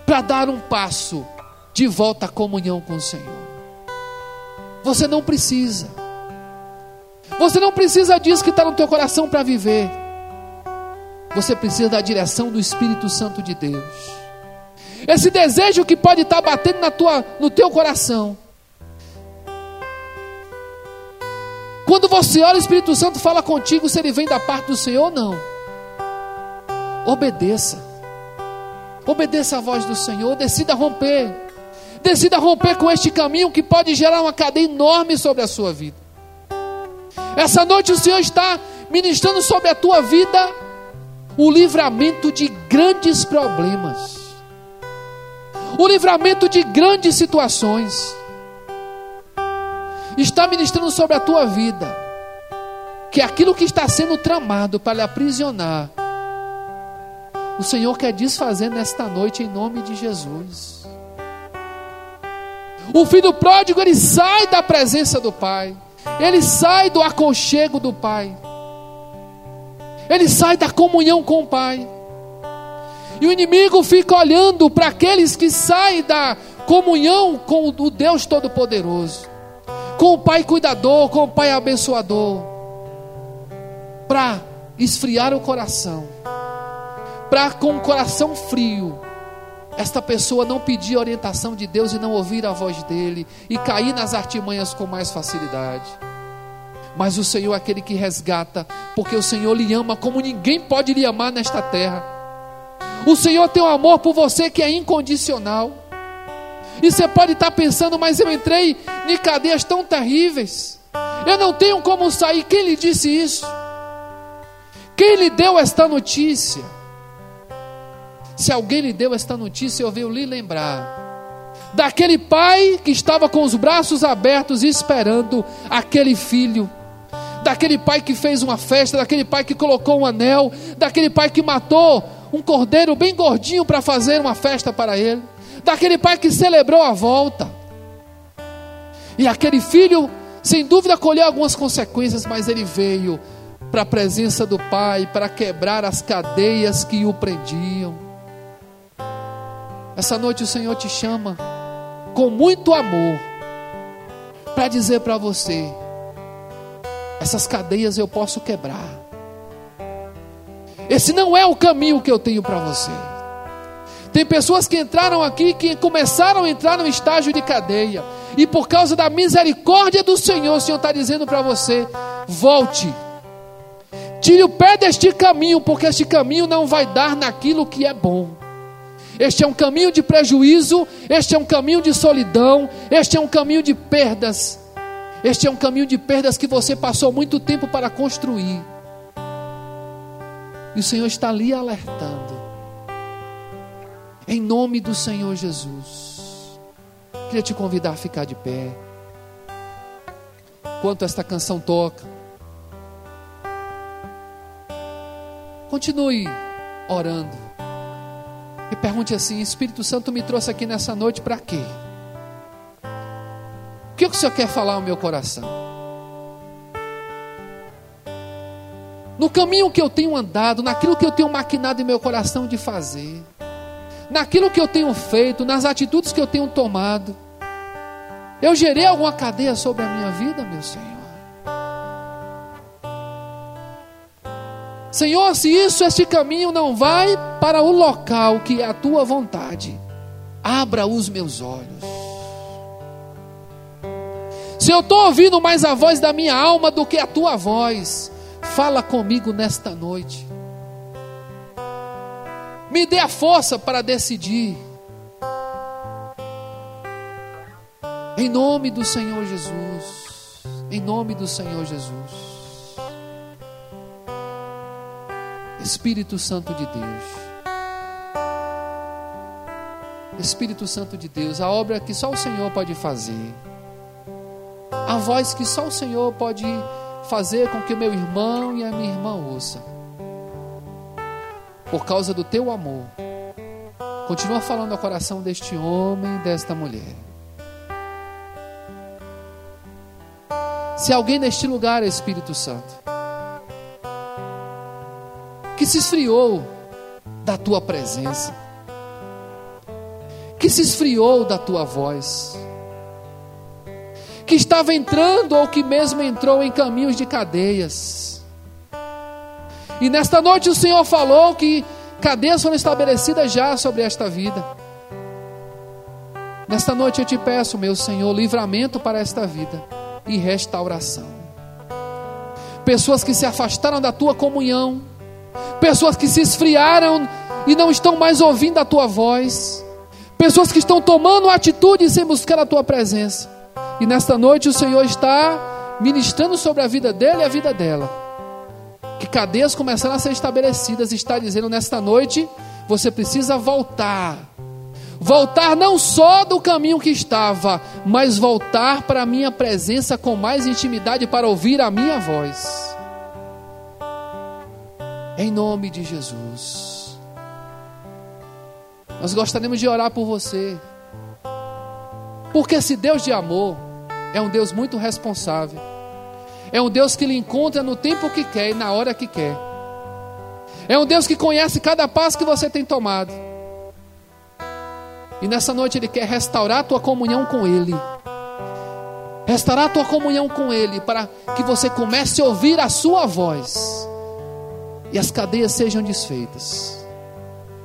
para dar um passo de volta à comunhão com o Senhor. Você não precisa. Você não precisa disso que está no teu coração para viver. Você precisa da direção do Espírito Santo de Deus. Esse desejo que pode estar batendo na tua, no teu coração Quando você ora, o Espírito Santo fala contigo se ele vem da parte do Senhor ou não. Obedeça. Obedeça a voz do Senhor, decida romper. Decida romper com este caminho que pode gerar uma cadeia enorme sobre a sua vida. Essa noite o Senhor está ministrando sobre a tua vida o livramento de grandes problemas, o livramento de grandes situações. Está ministrando sobre a tua vida que aquilo que está sendo tramado para lhe aprisionar, o Senhor quer desfazer nesta noite em nome de Jesus. O filho pródigo ele sai da presença do Pai, ele sai do aconchego do Pai. Ele sai da comunhão com o Pai. E o inimigo fica olhando para aqueles que saem da comunhão com o Deus Todo-Poderoso, com o Pai cuidador, com o Pai abençoador, para esfriar o coração, para com o coração frio, esta pessoa não pedir orientação de Deus e não ouvir a voz dele e cair nas artimanhas com mais facilidade. Mas o Senhor é aquele que resgata, porque o Senhor lhe ama como ninguém pode lhe amar nesta terra. O Senhor tem um amor por você que é incondicional. E você pode estar pensando, mas eu entrei em cadeias tão terríveis. Eu não tenho como sair. Quem lhe disse isso? Quem lhe deu esta notícia? Se alguém lhe deu esta notícia, eu venho lhe lembrar daquele pai que estava com os braços abertos esperando aquele filho daquele pai que fez uma festa, daquele pai que colocou um anel, daquele pai que matou um cordeiro bem gordinho para fazer uma festa para ele, daquele pai que celebrou a volta. E aquele filho, sem dúvida, colheu algumas consequências, mas ele veio para a presença do pai para quebrar as cadeias que o prendiam. Essa noite o Senhor te chama com muito amor para dizer para você: essas cadeias eu posso quebrar. Esse não é o caminho que eu tenho para você. Tem pessoas que entraram aqui que começaram a entrar no estágio de cadeia, e por causa da misericórdia do Senhor, o Senhor está dizendo para você: volte, tire o pé deste caminho, porque este caminho não vai dar naquilo que é bom. Este é um caminho de prejuízo, este é um caminho de solidão, este é um caminho de perdas. Este é um caminho de perdas que você passou muito tempo para construir. E o Senhor está ali alertando. Em nome do Senhor Jesus. Queria te convidar a ficar de pé. Enquanto esta canção toca. Continue orando. E pergunte assim: Espírito Santo me trouxe aqui nessa noite para quê? Que o Senhor quer falar ao meu coração? No caminho que eu tenho andado, naquilo que eu tenho maquinado em meu coração de fazer, naquilo que eu tenho feito, nas atitudes que eu tenho tomado, eu gerei alguma cadeia sobre a minha vida, meu Senhor? Senhor, se isso, este caminho não vai para o local que é a tua vontade, abra os meus olhos. Se eu estou ouvindo mais a voz da minha alma do que a tua voz, fala comigo nesta noite. Me dê a força para decidir. Em nome do Senhor Jesus. Em nome do Senhor Jesus. Espírito Santo de Deus. Espírito Santo de Deus, a obra que só o Senhor pode fazer a voz que só o Senhor pode fazer com que o meu irmão e a minha irmã ouçam. Por causa do teu amor, continua falando ao coração deste homem e desta mulher. Se alguém neste lugar, Espírito Santo, que se esfriou da tua presença, que se esfriou da tua voz, que estava entrando ou que mesmo entrou em caminhos de cadeias. E nesta noite o Senhor falou que cadeias foram estabelecidas já sobre esta vida. Nesta noite eu te peço, meu Senhor, livramento para esta vida e restauração. pessoas que se afastaram da tua comunhão, pessoas que se esfriaram e não estão mais ouvindo a tua voz, pessoas que estão tomando atitude sem buscar a tua presença. E nesta noite o Senhor está ministrando sobre a vida dele e a vida dela. Que cadeias começaram a ser estabelecidas, está dizendo nesta noite, você precisa voltar. Voltar não só do caminho que estava, mas voltar para a minha presença com mais intimidade para ouvir a minha voz. Em nome de Jesus. Nós gostaríamos de orar por você. Porque esse Deus de amor é um Deus muito responsável. É um Deus que lhe encontra no tempo que quer e na hora que quer. É um Deus que conhece cada passo que você tem tomado. E nessa noite Ele quer restaurar a tua comunhão com Ele. Restaurar a tua comunhão com Ele para que você comece a ouvir a Sua voz e as cadeias sejam desfeitas.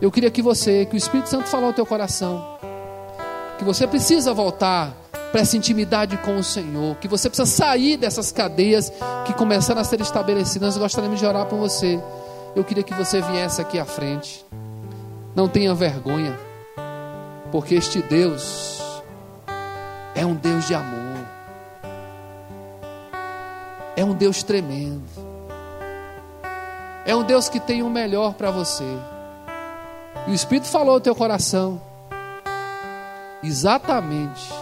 Eu queria que você, que o Espírito Santo falou ao teu coração, que você precisa voltar para essa intimidade com o Senhor, que você precisa sair dessas cadeias que começaram a ser estabelecidas. Nós gostaríamos de orar por você. Eu queria que você viesse aqui à frente. Não tenha vergonha, porque este Deus é um Deus de amor, é um Deus tremendo, é um Deus que tem o melhor para você. E o Espírito falou ao teu coração. Exatamente,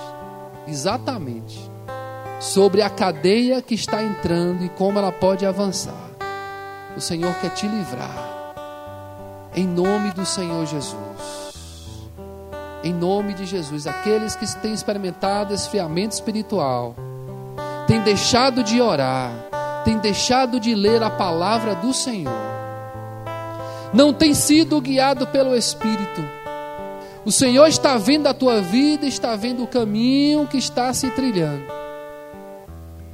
exatamente, sobre a cadeia que está entrando e como ela pode avançar. O Senhor quer te livrar. Em nome do Senhor Jesus. Em nome de Jesus. Aqueles que têm experimentado esfriamento espiritual, têm deixado de orar, têm deixado de ler a palavra do Senhor não tem sido guiado pelo Espírito. O Senhor está vendo a tua vida, está vendo o caminho que está se trilhando.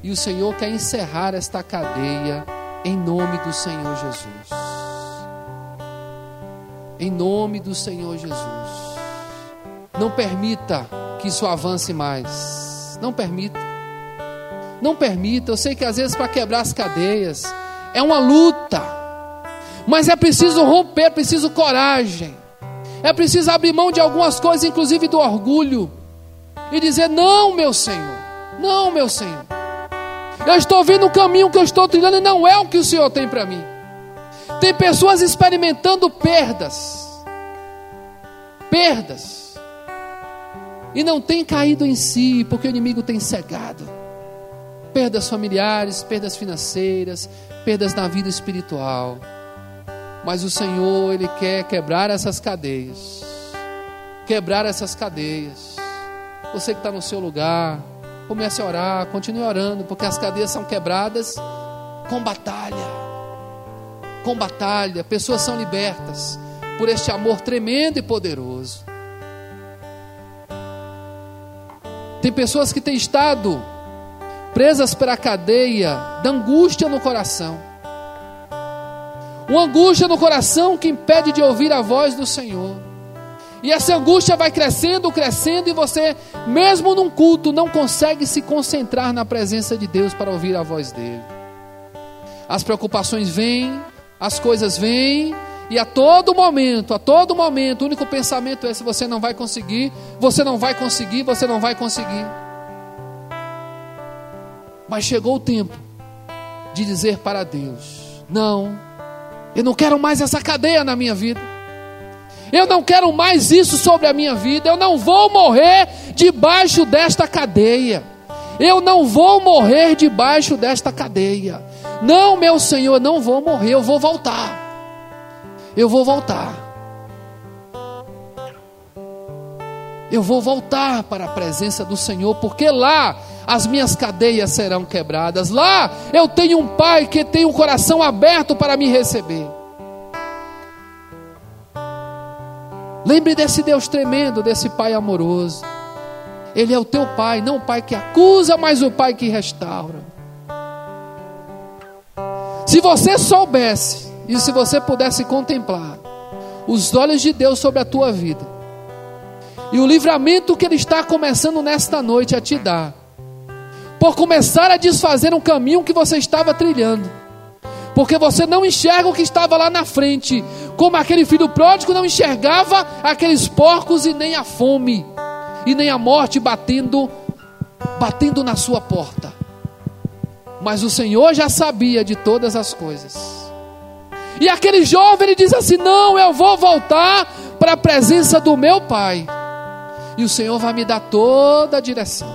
E o Senhor quer encerrar esta cadeia em nome do Senhor Jesus. Em nome do Senhor Jesus. Não permita que isso avance mais. Não permita. Não permita. Eu sei que às vezes para quebrar as cadeias é uma luta. Mas é preciso romper, é preciso coragem. É preciso abrir mão de algumas coisas, inclusive do orgulho. E dizer: Não, meu Senhor. Não, meu Senhor. Eu estou vendo o caminho que eu estou trilhando e não é o que o Senhor tem para mim. Tem pessoas experimentando perdas. Perdas. E não tem caído em si, porque o inimigo tem cegado. Perdas familiares, perdas financeiras, perdas na vida espiritual. Mas o Senhor, Ele quer quebrar essas cadeias. Quebrar essas cadeias. Você que está no seu lugar, comece a orar, continue orando, porque as cadeias são quebradas com batalha. Com batalha. Pessoas são libertas por este amor tremendo e poderoso. Tem pessoas que têm estado presas pela cadeia da angústia no coração uma angústia no coração que impede de ouvir a voz do Senhor. E essa angústia vai crescendo, crescendo, e você, mesmo num culto, não consegue se concentrar na presença de Deus para ouvir a voz dele. As preocupações vêm, as coisas vêm, e a todo momento, a todo momento, o único pensamento é: se você não vai conseguir, você não vai conseguir, você não vai conseguir. Mas chegou o tempo de dizer para Deus: não, eu não quero mais essa cadeia na minha vida. Eu não quero mais isso sobre a minha vida. Eu não vou morrer debaixo desta cadeia. Eu não vou morrer debaixo desta cadeia. Não, meu Senhor, não vou morrer. Eu vou voltar. Eu vou voltar. Eu vou voltar para a presença do Senhor, porque lá as minhas cadeias serão quebradas. Lá eu tenho um pai que tem um coração aberto para me receber. Lembre desse Deus tremendo, desse pai amoroso. Ele é o teu pai, não o pai que acusa, mas o pai que restaura. Se você soubesse, e se você pudesse contemplar os olhos de Deus sobre a tua vida, e o livramento que Ele está começando nesta noite a te dar, por começar a desfazer um caminho que você estava trilhando. Porque você não enxerga o que estava lá na frente, como aquele filho pródigo não enxergava aqueles porcos e nem a fome, e nem a morte batendo batendo na sua porta. Mas o Senhor já sabia de todas as coisas. E aquele jovem ele diz assim: "Não, eu vou voltar para a presença do meu Pai. E o Senhor vai me dar toda a direção.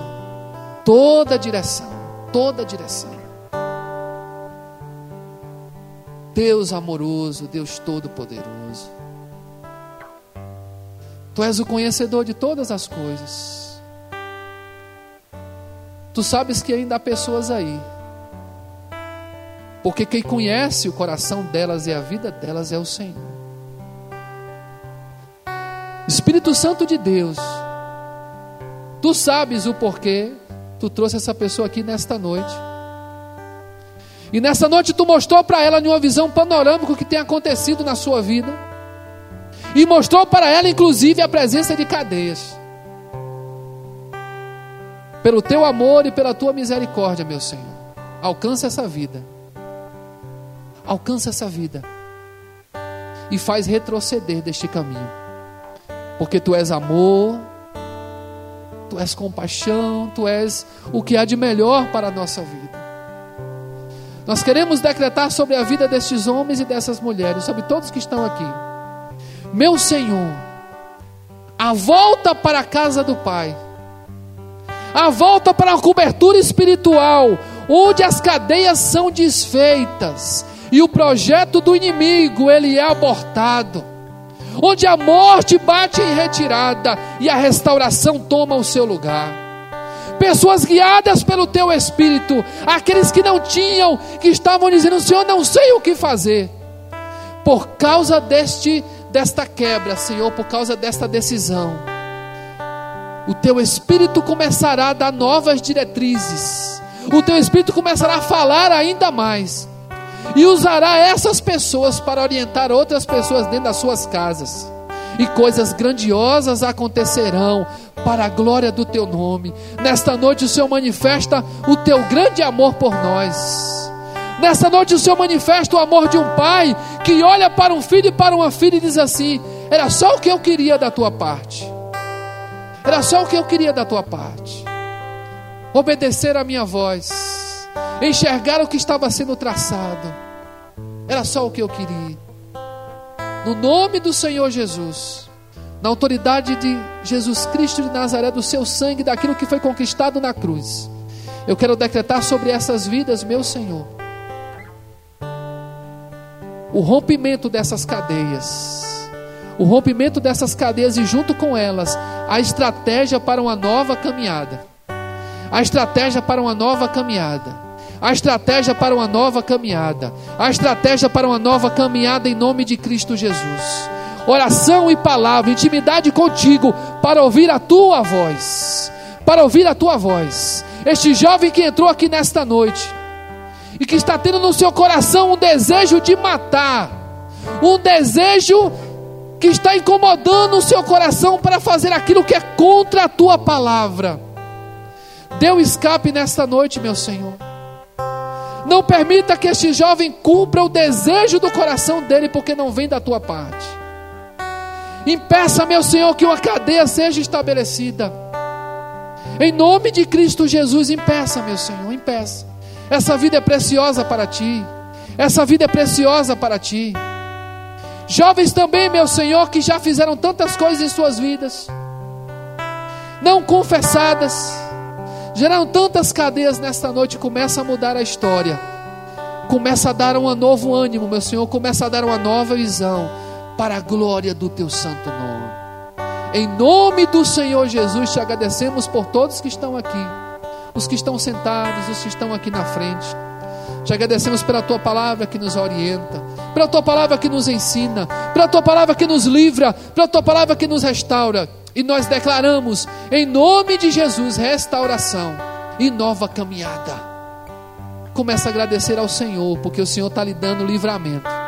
Toda a direção, toda a direção. Deus amoroso, Deus todo-poderoso. Tu és o conhecedor de todas as coisas. Tu sabes que ainda há pessoas aí. Porque quem conhece o coração delas e a vida delas é o Senhor. Espírito Santo de Deus, tu sabes o porquê tu trouxe essa pessoa aqui nesta noite. E nessa noite tu mostrou para ela, uma visão panorâmica, o que tem acontecido na sua vida. E mostrou para ela, inclusive, a presença de cadeias. Pelo teu amor e pela tua misericórdia, meu Senhor. Alcança essa vida. Alcança essa vida. E faz retroceder deste caminho. Porque tu és amor, tu és compaixão, tu és o que há de melhor para a nossa vida. Nós queremos decretar sobre a vida destes homens e dessas mulheres, sobre todos que estão aqui. Meu Senhor, a volta para a casa do Pai, a volta para a cobertura espiritual, onde as cadeias são desfeitas e o projeto do inimigo ele é abortado, onde a morte bate em retirada e a restauração toma o seu lugar pessoas guiadas pelo teu espírito, aqueles que não tinham, que estavam dizendo: Senhor, não sei o que fazer. Por causa deste desta quebra, Senhor, por causa desta decisão, o teu espírito começará a dar novas diretrizes. O teu espírito começará a falar ainda mais e usará essas pessoas para orientar outras pessoas dentro das suas casas e coisas grandiosas acontecerão para a glória do teu nome. Nesta noite o Senhor manifesta o teu grande amor por nós. Nesta noite o Senhor manifesta o amor de um pai que olha para um filho e para uma filha e diz assim: Era só o que eu queria da tua parte. Era só o que eu queria da tua parte. Obedecer a minha voz, enxergar o que estava sendo traçado. Era só o que eu queria no nome do Senhor Jesus, na autoridade de Jesus Cristo de Nazaré, do seu sangue, daquilo que foi conquistado na cruz, eu quero decretar sobre essas vidas, meu Senhor, o rompimento dessas cadeias, o rompimento dessas cadeias e, junto com elas, a estratégia para uma nova caminhada. A estratégia para uma nova caminhada a estratégia para uma nova caminhada, a estratégia para uma nova caminhada em nome de Cristo Jesus. Oração e palavra, intimidade contigo para ouvir a tua voz, para ouvir a tua voz. Este jovem que entrou aqui nesta noite e que está tendo no seu coração um desejo de matar, um desejo que está incomodando o seu coração para fazer aquilo que é contra a tua palavra. Dê um escape nesta noite, meu Senhor. Não permita que este jovem cumpra o desejo do coração dele, porque não vem da tua parte. Impeça, meu Senhor, que uma cadeia seja estabelecida. Em nome de Cristo Jesus, impeça, meu Senhor, impeça. Essa vida é preciosa para ti. Essa vida é preciosa para ti. Jovens também, meu Senhor, que já fizeram tantas coisas em suas vidas, não confessadas, Geraram tantas cadeias nesta noite, começa a mudar a história. Começa a dar um novo ânimo, meu Senhor, começa a dar uma nova visão para a glória do teu santo nome. Em nome do Senhor Jesus, te agradecemos por todos que estão aqui, os que estão sentados, os que estão aqui na frente. Te agradecemos pela tua palavra que nos orienta, pela tua palavra que nos ensina, pela tua palavra que nos livra, pela tua palavra que nos restaura. E nós declaramos, em nome de Jesus, restauração e nova caminhada. Começa a agradecer ao Senhor, porque o Senhor está lhe dando livramento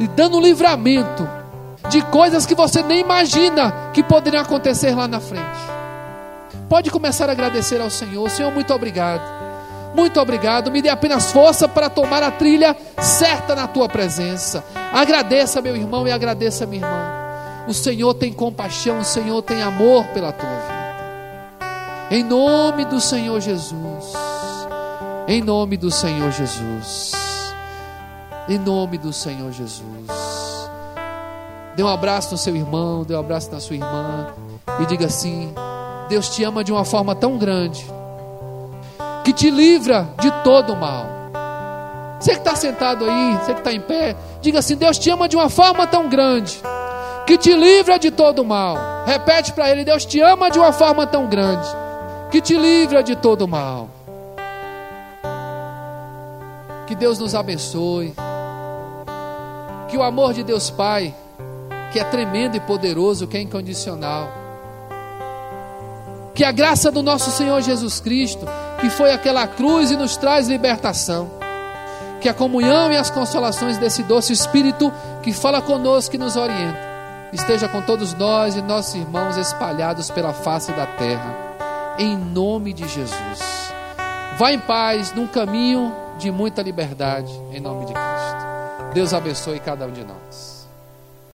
lhe dando livramento de coisas que você nem imagina que poderiam acontecer lá na frente. Pode começar a agradecer ao Senhor. Senhor, muito obrigado. Muito obrigado. Me dê apenas força para tomar a trilha certa na tua presença. Agradeça, meu irmão, e agradeça, minha irmã. O Senhor tem compaixão, o Senhor tem amor pela tua vida. Em nome do Senhor Jesus. Em nome do Senhor Jesus. Em nome do Senhor Jesus. Dê um abraço no seu irmão, dê um abraço na sua irmã e diga assim: Deus te ama de uma forma tão grande que te livra de todo o mal. Você que está sentado aí, você que está em pé, diga assim: Deus te ama de uma forma tão grande que te livra de todo mal. Repete para ele: Deus te ama de uma forma tão grande que te livra de todo mal. Que Deus nos abençoe. Que o amor de Deus Pai, que é tremendo e poderoso, que é incondicional. Que a graça do nosso Senhor Jesus Cristo, que foi aquela cruz e nos traz libertação. Que a comunhão e as consolações desse doce Espírito que fala conosco, que nos orienta, esteja com todos nós e nossos irmãos espalhados pela face da terra, em nome de Jesus. Vá em paz, num caminho de muita liberdade, em nome de Cristo. Deus abençoe cada um de nós.